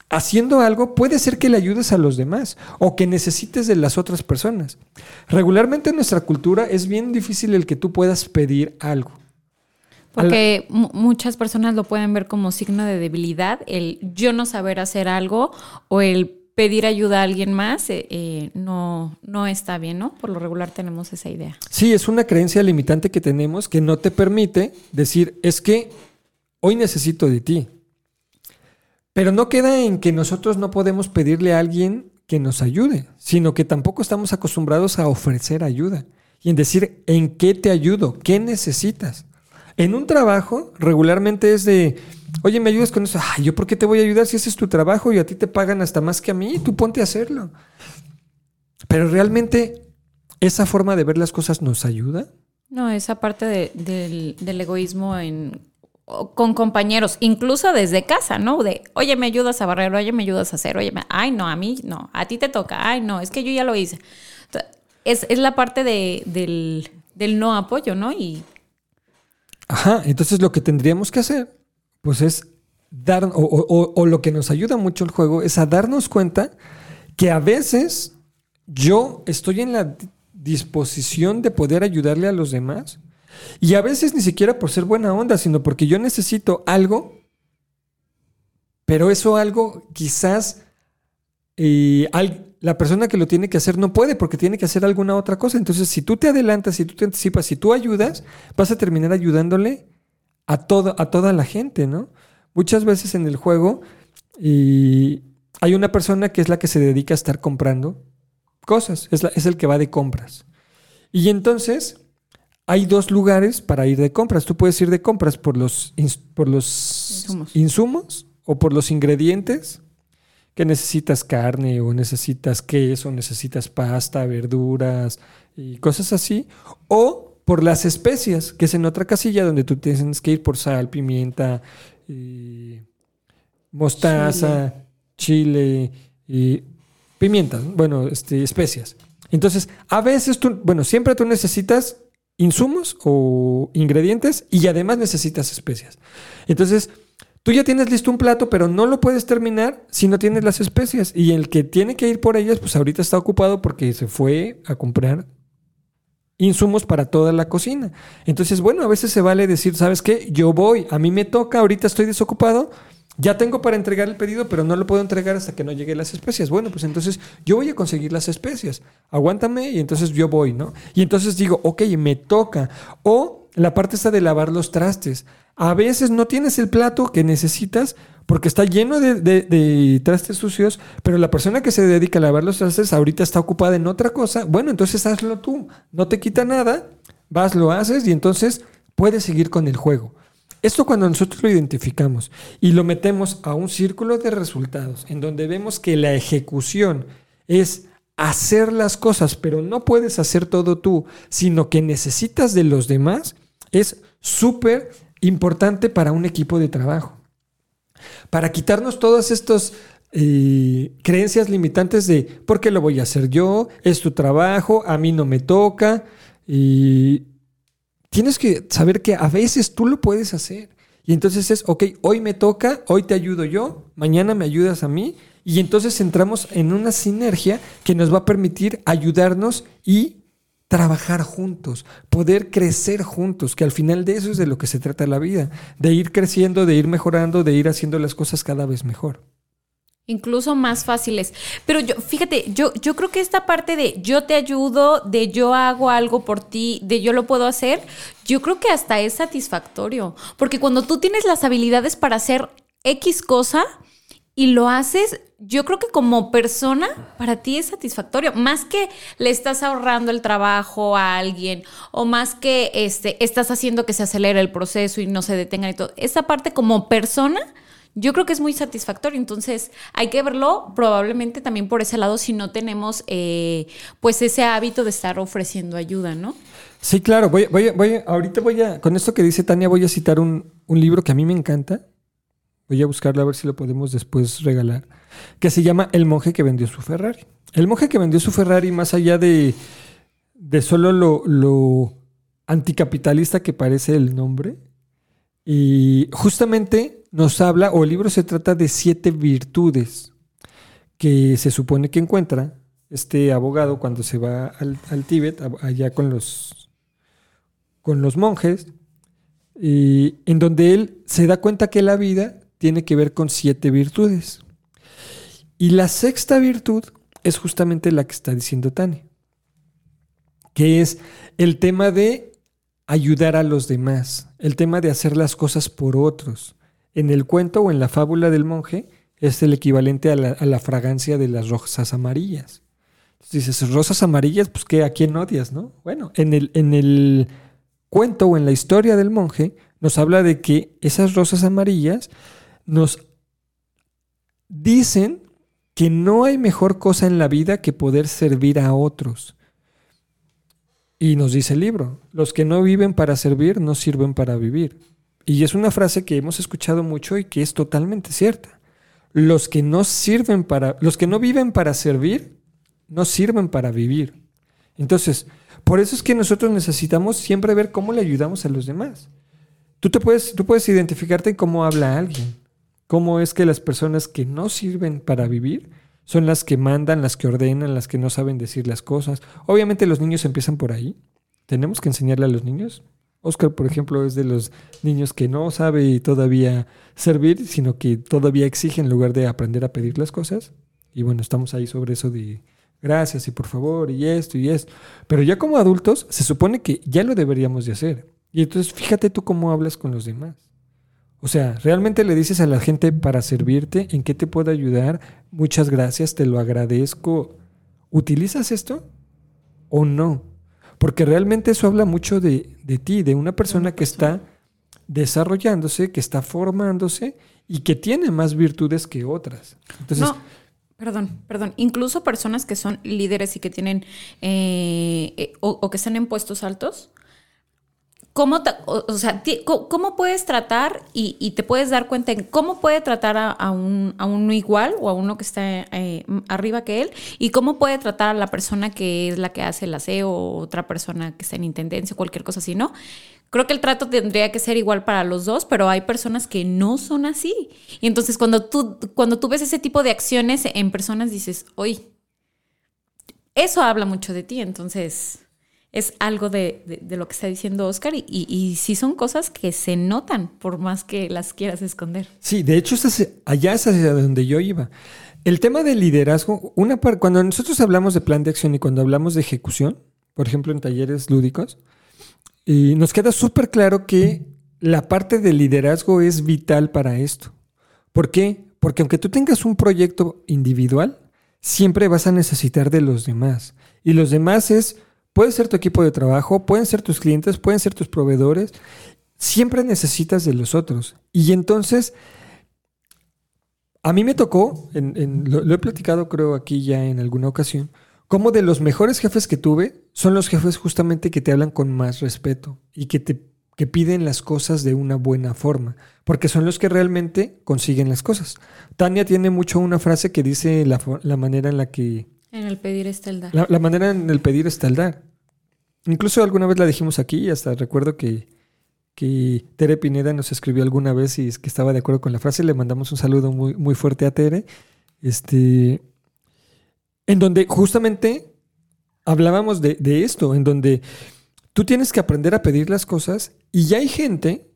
haciendo algo, puede ser que le ayudes a los demás o que necesites de las otras personas. Regularmente en nuestra cultura es bien difícil el que tú puedas pedir algo. Porque muchas personas lo pueden ver como signo de debilidad, el yo no saber hacer algo o el pedir ayuda a alguien más eh, eh, no, no está bien, ¿no? Por lo regular tenemos esa idea. Sí, es una creencia limitante que tenemos que no te permite decir, es que hoy necesito de ti. Pero no queda en que nosotros no podemos pedirle a alguien que nos ayude, sino que tampoco estamos acostumbrados a ofrecer ayuda y en decir, ¿en qué te ayudo? ¿Qué necesitas? En un trabajo regularmente es de, oye, ¿me ayudas con eso? Ay, ¿yo por qué te voy a ayudar si ese es tu trabajo y a ti te pagan hasta más que a mí? Tú ponte a hacerlo. Pero realmente, ¿esa forma de ver las cosas nos ayuda? No, esa parte del, del egoísmo en con compañeros, incluso desde casa, ¿no? De, oye, me ayudas a barrer, oye, me ayudas a hacer, oye, ay, no, a mí no, a ti te toca, ay, no, es que yo ya lo hice. Es, es la parte de, del, del, no apoyo, ¿no? Y... Ajá, entonces lo que tendríamos que hacer, pues es dar, o, lo que nos ayuda mucho el juego, es a darnos cuenta que a veces yo estoy en la disposición de poder ayudarle a los demás, y a veces ni siquiera por ser buena onda, sino porque yo necesito algo, pero eso algo quizás eh, la persona que lo tiene que hacer no puede porque tiene que hacer alguna otra cosa. Entonces, si tú te adelantas, si tú te anticipas, si tú ayudas, vas a terminar ayudándole a, todo, a toda la gente, ¿no? Muchas veces en el juego y hay una persona que es la que se dedica a estar comprando cosas, es, es el que va de compras. Y entonces hay dos lugares para ir de compras. Tú puedes ir de compras por los, por los insumos. o por los ingredientes que necesitas carne o necesitas queso, necesitas pasta, verduras y cosas así. O por las especias, que es en otra casilla donde tú tienes que ir por sal, pimienta, mostaza, chile, y pimientas, bueno, este, especias. Entonces, a veces tú, bueno, siempre tú necesitas insumos o ingredientes y además necesitas especias. Entonces, tú ya tienes listo un plato, pero no lo puedes terminar si no tienes las especias. Y el que tiene que ir por ellas, pues ahorita está ocupado porque se fue a comprar insumos para toda la cocina. Entonces, bueno, a veces se vale decir, ¿sabes qué? Yo voy, a mí me toca, ahorita estoy desocupado, ya tengo para entregar el pedido, pero no lo puedo entregar hasta que no lleguen las especias. Bueno, pues entonces yo voy a conseguir las especias. Aguántame y entonces yo voy, ¿no? Y entonces digo, ok, me toca. O la parte está de lavar los trastes. A veces no tienes el plato que necesitas porque está lleno de, trastes sucios, pero la persona que se dedica a lavar los trastes ahorita está ocupada en otra cosa. Bueno, entonces hazlo tú. No te quita nada, vas, lo haces y entonces puedes seguir con el juego. Esto cuando nosotros lo identificamos y lo metemos a un círculo de resultados en donde vemos que la ejecución es hacer las cosas, pero no puedes hacer todo tú, sino que necesitas de los demás, es súper importante para un equipo de trabajo. Para quitarnos todas estas eh, creencias limitantes de ¿por qué lo voy a hacer yo? Es tu trabajo, a mí no me toca. Y tienes que saber que a veces tú lo puedes hacer. Y entonces es, ok, hoy me toca, hoy te ayudo yo, mañana me ayudas a mí. Y entonces entramos en una sinergia que nos va a permitir ayudarnos y trabajar juntos, poder crecer juntos, que al final de eso es de lo que se trata la vida, de ir creciendo, de ir mejorando, de ir haciendo las cosas cada vez mejor incluso más fáciles. Pero yo, fíjate, yo, yo creo que esta parte de yo te ayudo, de yo hago algo por ti, de yo lo puedo hacer, yo creo que hasta es satisfactorio. Porque cuando tú tienes las habilidades para hacer X cosa y lo haces, yo creo que como persona, para ti es satisfactorio. Más que le estás ahorrando el trabajo a alguien, o más que este, estás haciendo que se acelere el proceso y no se detenga y todo. Esa parte como persona yo creo que es muy satisfactorio. Entonces, hay que verlo probablemente también por ese lado si no tenemos eh, pues ese hábito de estar ofreciendo ayuda, ¿no? Sí, claro. Voy, voy, voy, ahorita voy a, con esto que dice Tania, voy a citar un, un libro que a mí me encanta. Voy a buscarlo a ver si lo podemos después regalar. Que se llama El monje que vendió su Ferrari. El monje que vendió su Ferrari, más allá de, de solo lo, anticapitalista que parece el nombre, y justamente nos habla, o el libro se trata de siete virtudes que se supone que encuentra este abogado cuando se va al, Tíbet, allá con los, con los monjes, y en donde él se da cuenta que la vida tiene que ver con siete virtudes. Y la sexta virtud es justamente la que está diciendo Tani, que es el tema de ayudar a los demás, el tema de hacer las cosas por otros en el cuento o en la fábula del monje es el equivalente a la, fragancia de las rosas amarillas. dices, rosas amarillas, pues ¿qué? ¿A quién odias, no? Bueno, en el, en el cuento o en la historia del monje nos habla de que esas rosas amarillas nos dicen que no hay mejor cosa en la vida que poder servir a otros. Y nos dice el libro, los que no viven para servir no sirven para vivir. Y es una frase que hemos escuchado mucho y que es totalmente cierta. Los que no sirven para, los que no viven para servir, no sirven para vivir. Entonces, por eso es que nosotros necesitamos siempre ver cómo le ayudamos a los demás. Tú, te puedes, tú puedes identificarte en cómo habla alguien, cómo es que las personas que no sirven para vivir son las que mandan, las que ordenan, las que no saben decir las cosas. Obviamente los niños empiezan por ahí. Tenemos que enseñarle a los niños Oscar, por ejemplo, es de los niños que no sabe todavía servir, sino que todavía exige en lugar de aprender a pedir las cosas. Y bueno, estamos ahí sobre eso de gracias y por favor y esto y esto. Pero ya como adultos se supone que ya lo deberíamos de hacer. Y entonces fíjate tú cómo hablas con los demás. O sea, realmente le dices a la gente para servirte, en qué te puedo ayudar, muchas gracias, te lo agradezco. ¿Utilizas esto o no? Porque realmente eso habla mucho de, ti, de una persona que está desarrollándose, que está formándose y que tiene más virtudes que otras. Entonces, no. Perdón, perdón. Incluso personas que son líderes y que tienen eh, eh, o, que están en puestos altos, ¿cómo, o, sea, ¿cómo puedes tratar y, te puedes dar cuenta en cómo puede tratar a, a un, a uno igual o a uno que está eh, arriba que él y cómo puede tratar a la persona que es la que hace el aseo o otra persona que está en intendencia o cualquier cosa así, ¿no? Creo que el trato tendría que ser igual para los dos, pero hay personas que no son así. Y entonces cuando tú, cuando tú ves ese tipo de acciones en personas dices, oye, eso habla mucho de ti, entonces es algo de, de- lo que está diciendo Oscar y, y, sí son cosas que se notan por más que las quieras esconder. Sí, de hecho, allá es hacia donde yo iba. El tema del liderazgo, una cuando nosotros hablamos de plan de acción y cuando hablamos de ejecución, por ejemplo en talleres lúdicos, y nos queda súper claro que la parte del liderazgo es vital para esto. ¿Por qué? Porque aunque tú tengas un proyecto individual, siempre vas a necesitar de los demás. Y los demás es, puede ser tu equipo de trabajo, pueden ser tus clientes, pueden ser tus proveedores. Siempre necesitas de los otros. Y entonces, a mí me tocó, en- lo, lo he platicado creo aquí ya en alguna ocasión, como de los mejores jefes que tuve son los jefes justamente que te hablan con más respeto y que te que piden las cosas de una buena forma, porque son los que realmente consiguen las cosas. Tania tiene mucho una frase que dice la, la manera en la que En el pedir está el dar. la, la manera en el pedir está el dar. Incluso alguna vez la dijimos aquí y hasta recuerdo que, que Tere Pineda nos escribió alguna vez y es que estaba de acuerdo con la frase. Le mandamos un saludo muy, muy fuerte a Tere. Este, en donde justamente hablábamos de, de esto, en donde tú tienes que aprender a pedir las cosas y ya hay gente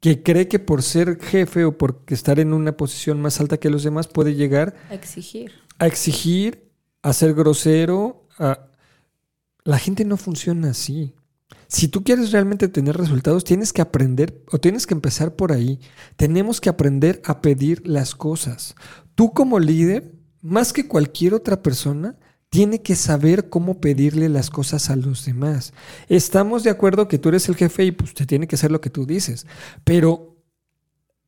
que cree que por ser jefe o por estar en una posición más alta que los demás puede llegar A exigir. a exigir, a ser grosero. a- La gente no funciona así. Si tú quieres realmente tener resultados, tienes que aprender o tienes que empezar por ahí. Tenemos que aprender a pedir las cosas. Tú como líder, más que cualquier otra persona, tiene que saber cómo pedirle las cosas a los demás. Estamos de acuerdo que tú eres el jefe y pues te tiene que hacer lo que tú dices, pero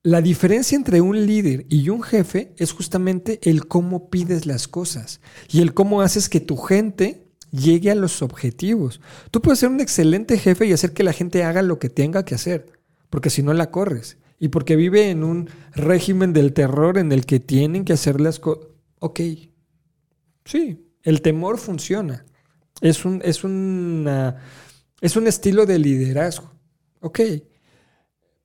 la diferencia entre un líder y un jefe es justamente el cómo pides las cosas y el cómo haces que tu gente llegue a los objetivos. Tú puedes ser un excelente jefe y hacer que la gente haga lo que tenga que hacer, porque si no la corres. Y porque vive en un régimen del terror en el que tienen que hacer las cosas. Ok, sí, el temor funciona. Es un, es, una, es un estilo de liderazgo. Ok.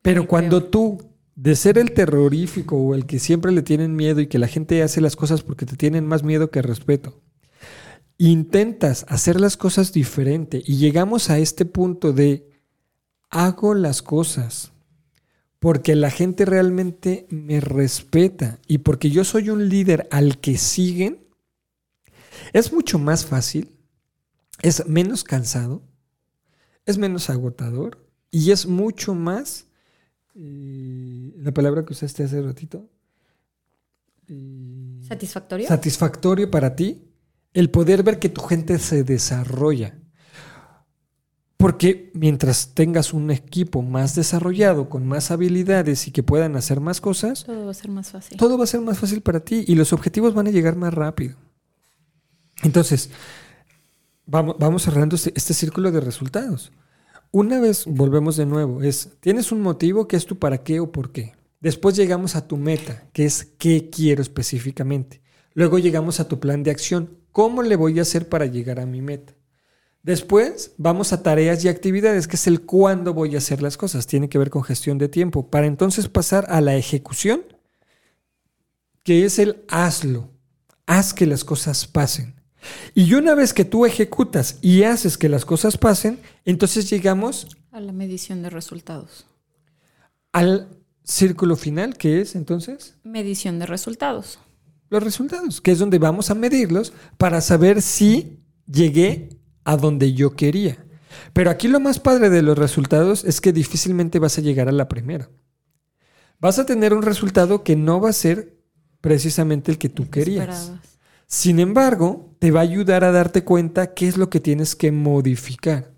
Pero cuando tú, de ser el terrorífico o el que siempre le tienen miedo y que la gente hace las cosas porque te tienen más miedo que respeto, intentas hacer las cosas diferente y llegamos a este punto de hago las cosas porque la gente realmente me respeta y porque yo soy un líder al que siguen, es mucho más fácil, es menos cansado, es menos agotador y es mucho más, la palabra que usaste hace ratito, ¿Satisfactorio? satisfactorio para ti el poder ver que tu gente se desarrolla. Porque mientras tengas un equipo más desarrollado, con más habilidades y que puedan hacer más cosas, Todo va a ser más fácil. todo va a ser más fácil para ti y los objetivos van a llegar más rápido. Entonces, vamos, vamos cerrando este, este círculo de resultados. Una vez, volvemos de nuevo, es, tienes un motivo que es tu para qué o por qué. Después llegamos a tu meta, que es qué quiero específicamente. Luego llegamos a tu plan de acción, cómo le voy a hacer para llegar a mi meta. Después vamos a tareas y actividades, que es el cuándo voy a hacer las cosas. Tiene que ver con gestión de tiempo. Para entonces pasar a la ejecución, que es el hazlo. Haz que las cosas pasen. Y una vez que tú ejecutas y haces que las cosas pasen, entonces llegamos A la medición de resultados. al círculo final, que es entonces Medición de resultados. los resultados, que es donde vamos a medirlos para saber si llegué a donde yo quería. Pero aquí lo más padre de los resultados es que difícilmente vas a llegar a la primera. Vas a tener un resultado que no va a ser precisamente el que tú querías. Sin embargo, te va a ayudar a darte cuenta qué es lo que tienes que modificar.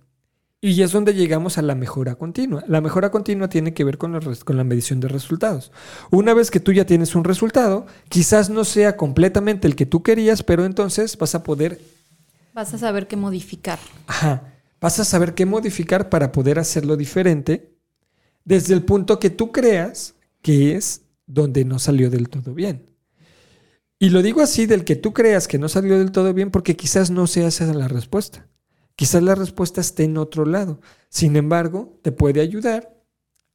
Y es donde llegamos a la mejora continua. La mejora continua tiene que ver con con la medición de resultados. Una vez que tú ya tienes un resultado, quizás no sea completamente el que tú querías, pero entonces vas a poder Vas a saber qué modificar. Ajá. vas a saber qué modificar para poder hacerlo diferente desde el punto que tú creas que es donde no salió del todo bien. Y lo digo así del que tú creas que no salió del todo bien porque quizás no sea esa la respuesta. Quizás la respuesta esté en otro lado. Sin embargo, te puede ayudar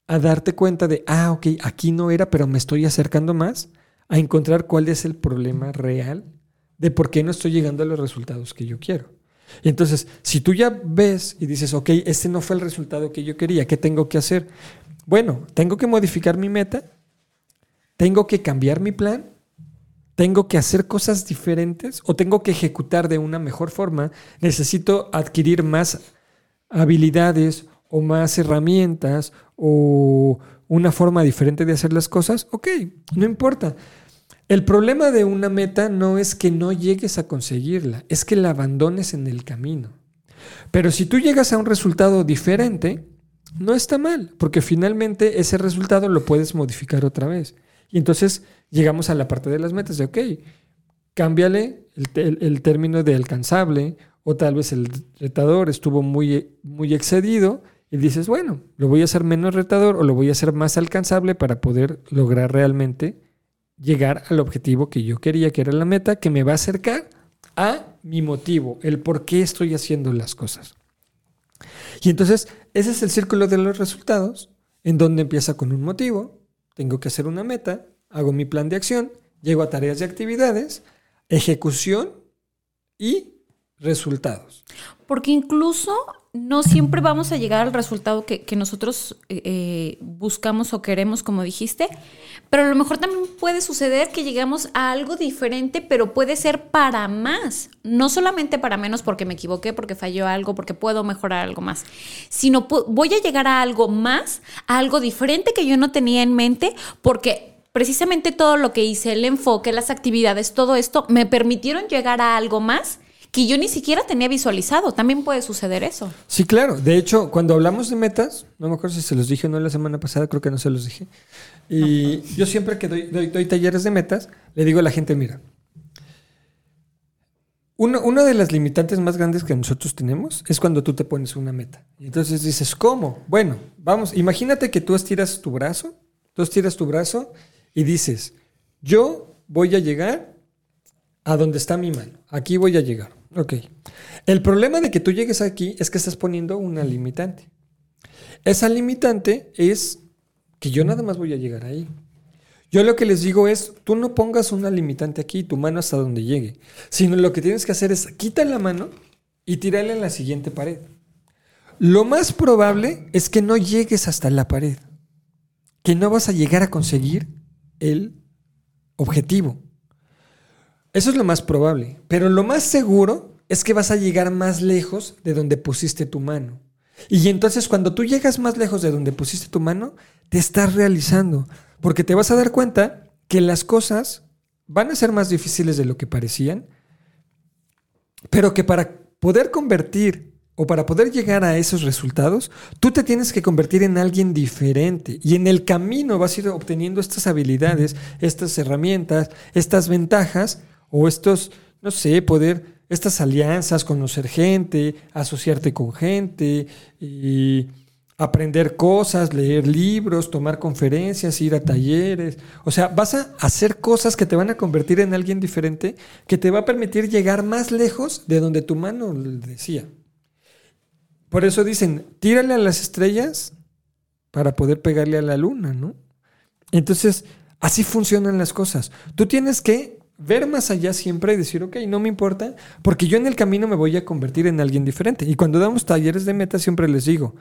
a darte cuenta de, ah, ok, aquí no era, pero me estoy acercando más a encontrar cuál es el problema real de por qué no estoy llegando a los resultados que yo quiero. Y entonces, si tú ya ves y dices, ok, este no fue el resultado que yo quería, ¿qué tengo que hacer? Bueno, tengo que modificar mi meta, tengo que cambiar mi plan, tengo que hacer cosas diferentes o tengo que ejecutar de una mejor forma, necesito adquirir más habilidades o más herramientas o una forma diferente de hacer las cosas, ok, no importa. El problema de una meta no es que no llegues a conseguirla, es que la abandones en el camino. Pero si tú llegas a un resultado diferente, no está mal, porque finalmente ese resultado lo puedes modificar otra vez. Y entonces llegamos a la parte de las metas de, ok, cámbiale el, término de alcanzable, o tal vez el retador estuvo muy, muy excedido, y dices, bueno, lo voy a hacer menos retador o lo voy a hacer más alcanzable para poder lograr realmente llegar al objetivo que yo quería, que era la meta, que me va a acercar a mi motivo, el por qué estoy haciendo las cosas. Y entonces, ese es el círculo de los resultados, en donde empieza con un motivo, tengo que hacer una meta, hago mi plan de acción, llego a tareas y actividades, ejecución y resultados. Porque incluso no siempre vamos a llegar al resultado que, nosotros eh, eh, buscamos o queremos, como dijiste, pero a lo mejor también puede suceder que lleguemos a algo diferente, pero puede ser para más, no solamente para menos porque me equivoqué, porque falló algo, porque puedo mejorar algo más, sino voy a llegar a algo más, a algo diferente que yo no tenía en mente, porque precisamente todo lo que hice, el enfoque, las actividades, todo esto, me permitieron llegar a algo más que yo ni siquiera tenía visualizado. También puede suceder eso. Sí, claro. De hecho, cuando hablamos de metas, no me acuerdo si se los dije o no la semana pasada, creo que no se los dije. Y yo siempre que doy, talleres de metas, le digo a la gente, mira, una de las limitantes más grandes que nosotros tenemos es cuando tú te pones una meta. Y entonces dices, ¿cómo? Bueno, vamos, imagínate que tú estiras tu brazo, tú estiras tu brazo y dices, yo voy a llegar a donde está mi mano, aquí voy a llegar. Ok. El problema de que tú llegues aquí es que estás poniendo una limitante. Esa limitante es que yo nada más voy a llegar ahí. Yo lo que les digo es, tú no pongas una limitante aquí, tu mano hasta donde llegue, sino lo que tienes que hacer es quita la mano y tirarla en la siguiente pared. Lo más probable es que no llegues hasta la pared, que no vas a llegar a conseguir el objetivo. Eso es lo más probable. Pero lo más seguro es que vas a llegar más lejos de donde pusiste tu mano. Y entonces cuando tú llegas más lejos de donde pusiste tu mano, te estás realizando. Porque te vas a dar cuenta que las cosas van a ser más difíciles de lo que parecían, pero que para poder convertir o para poder llegar a esos resultados, tú te tienes que convertir en alguien diferente. Y en el camino vas a ir obteniendo estas habilidades, estas herramientas, estas ventajas o estos, no sé, poder, estas alianzas, conocer gente, asociarte con gente y aprender cosas, leer libros, tomar conferencias, ir a talleres. O sea, vas a hacer cosas que te van a convertir en alguien diferente, que te va a permitir llegar más lejos de donde tu mano decía. Por eso dicen, tírale a las estrellas para poder pegarle a la luna, ¿no? Entonces, así funcionan las cosas. Tú tienes que ver más allá siempre y decir, ok, no me importa, porque yo en el camino me voy a convertir en alguien diferente. Y cuando damos talleres de meta, siempre les digo,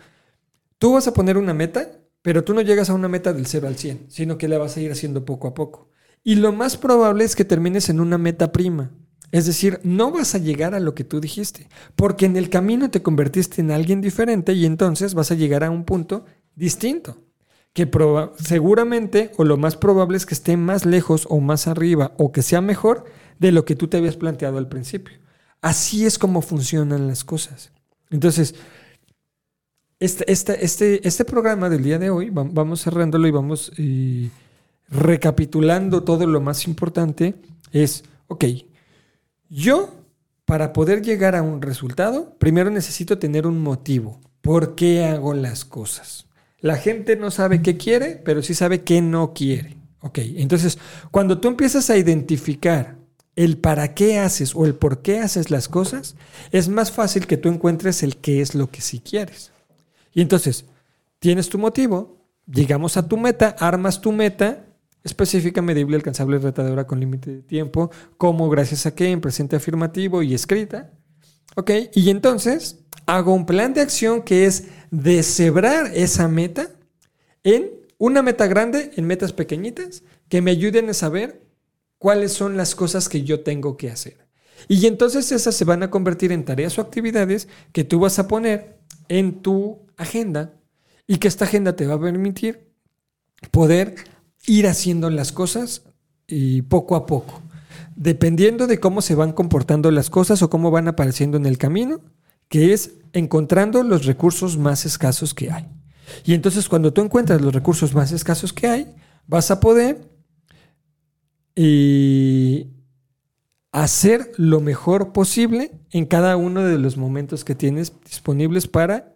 tú vas a poner una meta, pero tú no llegas a una meta del 0 al 100, sino que la vas a ir haciendo poco a poco. Y lo más probable es que termines en una meta prima. Es decir, no vas a llegar a lo que tú dijiste, porque en el camino te convertiste en alguien diferente y entonces vas a llegar a un punto distinto que seguramente o lo más probable es que esté más lejos o más arriba o que sea mejor de lo que tú te habías planteado al principio. Así es como funcionan las cosas. Entonces, este, este, este, este programa del día de hoy, vamos cerrándolo y vamos recapitulando todo lo más importante, es, ok, yo para poder llegar a un resultado, primero necesito tener un motivo. ¿Por qué hago las cosas? La gente no sabe qué quiere, pero sí sabe qué no quiere. Ok, entonces cuando tú empiezas a identificar el para qué haces o el por qué haces las cosas, es más fácil que tú encuentres el qué es lo que sí quieres. Y entonces, tienes tu motivo, llegamos a tu meta, armas tu meta específica, medible, alcanzable, retadora con límite de tiempo, como gracias a qué, en presente afirmativo y escrita. ¿Ok? Y entonces hago un plan de acción que es deshebrar esa meta en una meta grande, en metas pequeñitas, que me ayuden a saber cuáles son las cosas que yo tengo que hacer. Y entonces esas se van a convertir en tareas o actividades que tú vas a poner en tu agenda y que esta agenda te va a permitir poder ir haciendo las cosas y poco a poco. Dependiendo de cómo se van comportando las cosas o cómo van apareciendo en el camino, que es encontrando los recursos más escasos que hay. Y entonces cuando tú encuentras los recursos más escasos que hay, vas a poder y hacer lo mejor posible en cada uno de los momentos que tienes disponibles para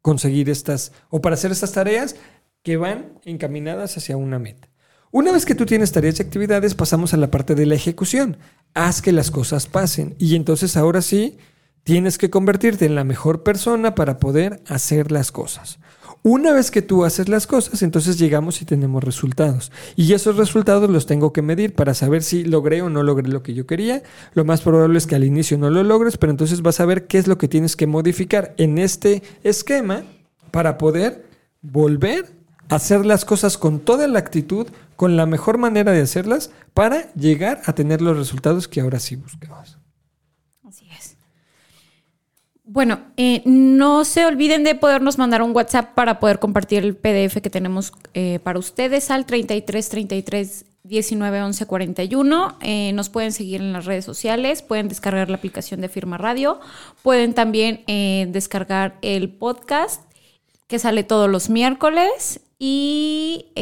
conseguir estas o para hacer estas tareas que van encaminadas hacia una meta. Una vez que tú tienes tareas y actividades, pasamos a la parte de la ejecución. Haz que las cosas pasen y entonces ahora sí tienes que convertirte en la mejor persona para poder hacer las cosas. Una vez que tú haces las cosas, entonces llegamos y tenemos resultados. Y esos resultados los tengo que medir para saber si logré o no logré lo que yo quería. Lo más probable es que al inicio no lo logres, pero entonces vas a ver qué es lo que tienes que modificar en este esquema para poder volver a hacer las cosas con toda la actitud, con la mejor manera de hacerlas, para llegar a tener los resultados que ahora sí buscabas. Bueno, eh, no se olviden de podernos mandar un WhatsApp para poder compartir el PDF que tenemos eh, para ustedes al 33 33 19 11 41. nos pueden seguir en las redes sociales, pueden descargar la aplicación de Firma Radio, pueden también eh, descargar el podcast que sale todos los miércoles y...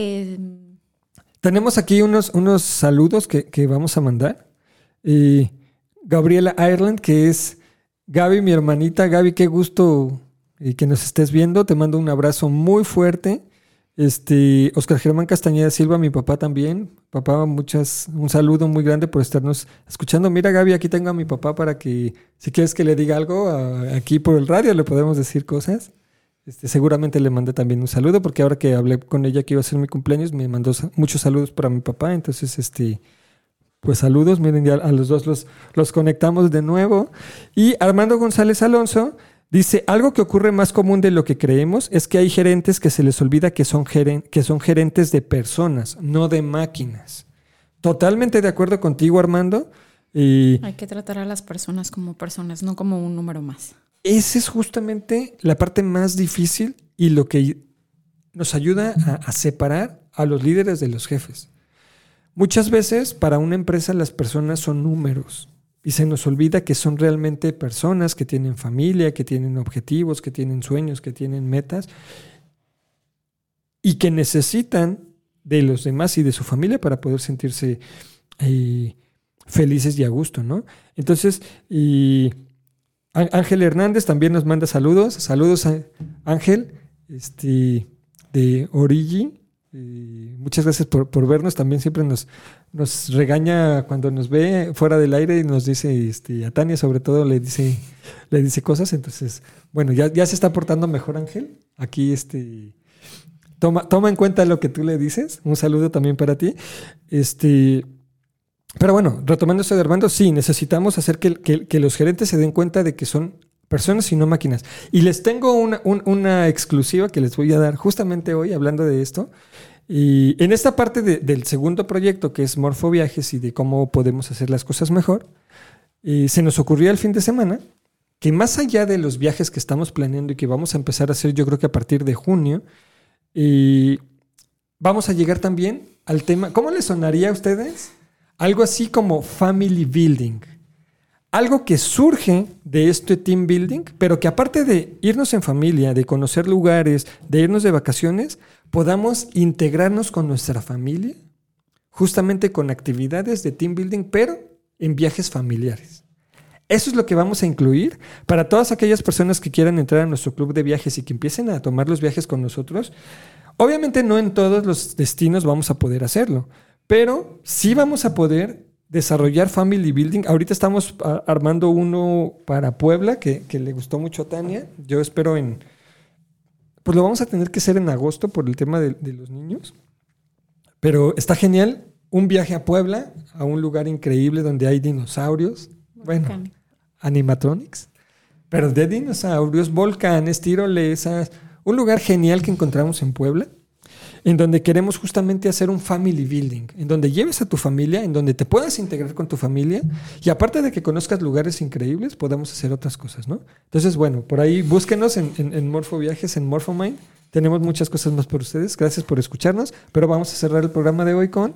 Tenemos aquí unos, unos saludos que, que vamos a mandar. Gabriela Ireland, que es Gaby, mi hermanita, Gaby, qué gusto eh, que nos estés viendo. Te mando un abrazo muy fuerte. Este, Oscar Germán Castañeda Silva, mi papá también. Papá, muchas, un saludo muy grande por estarnos escuchando. Mira, Gaby, aquí tengo a mi papá para que, si quieres que le diga algo, aquí por el radio le podemos decir cosas. Este, seguramente le mandé también un saludo, porque ahora que hablé con ella que iba a ser mi cumpleaños, me mandó muchos saludos para mi papá. Entonces, este, pues saludos, miren, ya a los dos los, los conectamos de nuevo. Y Armando González Alonso dice, algo que ocurre más común de lo que creemos es que hay gerentes que se les olvida que son, que son gerentes de personas, no de máquinas. Totalmente de acuerdo contigo, Armando. Y hay que tratar a las personas como personas, no como un número más. Esa es justamente la parte más difícil y lo que nos ayuda a separar a los líderes de los jefes. Muchas veces para una empresa las personas son números y se nos olvida que son realmente personas que tienen familia, que tienen objetivos, que tienen sueños, que tienen metas y que necesitan de los demás y de su familia para poder sentirse eh, felices y a gusto, ¿no? Entonces, y Ángel Hernández también nos manda saludos. Saludos Ángel, este, de Origi muchas gracias por, vernos. También siempre nos, nos regaña cuando nos ve fuera del aire y nos dice, este, a Tania sobre todo le dice, le dice cosas. Entonces, bueno, ya, ya se está portando mejor Ángel. Aquí este toma, toma en cuenta lo que tú le dices. Un saludo también para ti. Este, pero bueno, retomando esto de Armando, sí, necesitamos hacer que, que los gerentes se den cuenta de que son personas y no máquinas. Y les tengo una, exclusiva que les voy a dar justamente hoy hablando de esto. Y en esta parte del segundo proyecto, que es Morfo Viajes y de cómo podemos hacer las cosas mejor, eh, se nos ocurrió el fin de semana que más allá de los viajes que estamos planeando y que vamos a empezar a hacer yo creo que a partir de junio, y vamos a llegar también al tema, ¿cómo les sonaría a ustedes? Algo así como family building algo que surge de este team building, pero que aparte de irnos en familia, de conocer lugares, de irnos de vacaciones, podamos integrarnos con nuestra familia, justamente con actividades de team building, pero en viajes familiares. Eso es lo que vamos a incluir para todas aquellas personas que quieran entrar a nuestro club de viajes y que empiecen a tomar los viajes con nosotros. Obviamente no en todos los destinos vamos a poder hacerlo, pero sí vamos a poder desarrollar family building. Ahorita estamos armando uno para Puebla que, que le gustó mucho a Tania. Yo espero en pues lo vamos a tener que hacer en agosto por el tema de, los niños. Pero está genial. Un viaje a Puebla, a un lugar increíble donde hay dinosaurios. Bueno, animatronics. Pero de dinosaurios, volcanes, tirolesas. Un lugar genial que encontramos en Puebla en donde queremos justamente hacer un family building, en donde lleves a tu familia, en donde te puedas integrar con tu familia y aparte de que conozcas lugares increíbles, podamos hacer otras cosas, ¿no? Entonces, bueno, por ahí búsquenos en, en, Morfo Viajes, en Morphomind. Tenemos muchas cosas más por ustedes. Gracias por escucharnos, pero vamos a cerrar el programa de hoy con...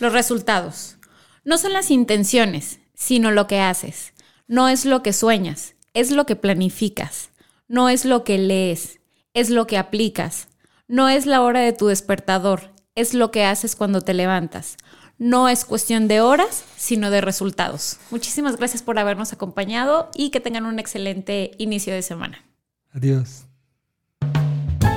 Los resultados. No son las intenciones, sino lo que haces. No es lo que sueñas, es lo que planificas. No es lo que lees, es lo que aplicas. No es la hora de tu despertador, es lo que haces cuando te levantas. No es cuestión de horas, sino de resultados. Muchísimas gracias por habernos acompañado y que tengan un excelente inicio de semana. Adiós.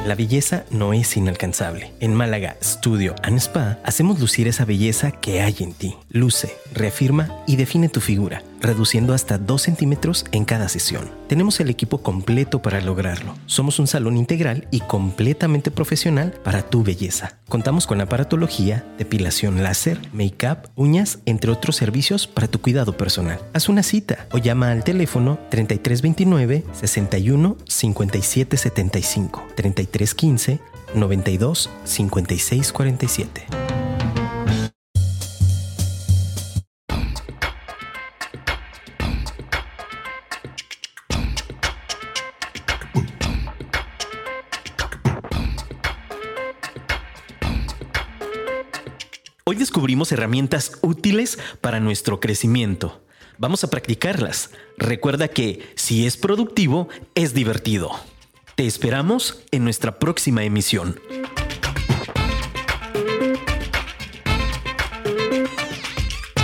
La belleza no es inalcanzable. En Málaga Studio and Spa hacemos lucir esa belleza que hay en ti. Luce, reafirma y define tu figura reduciendo hasta 2 centímetros en cada sesión. Tenemos el equipo completo para lograrlo. Somos un salón integral y completamente profesional para tu belleza. Contamos con aparatología, depilación láser, make-up, uñas, entre otros servicios para tu cuidado personal. Haz una cita o llama al teléfono 3329 61 57 75 3315 92 56 47. Hoy descubrimos herramientas útiles para nuestro crecimiento. Vamos a practicarlas. Recuerda que si es productivo, es divertido. Te esperamos en nuestra próxima emisión.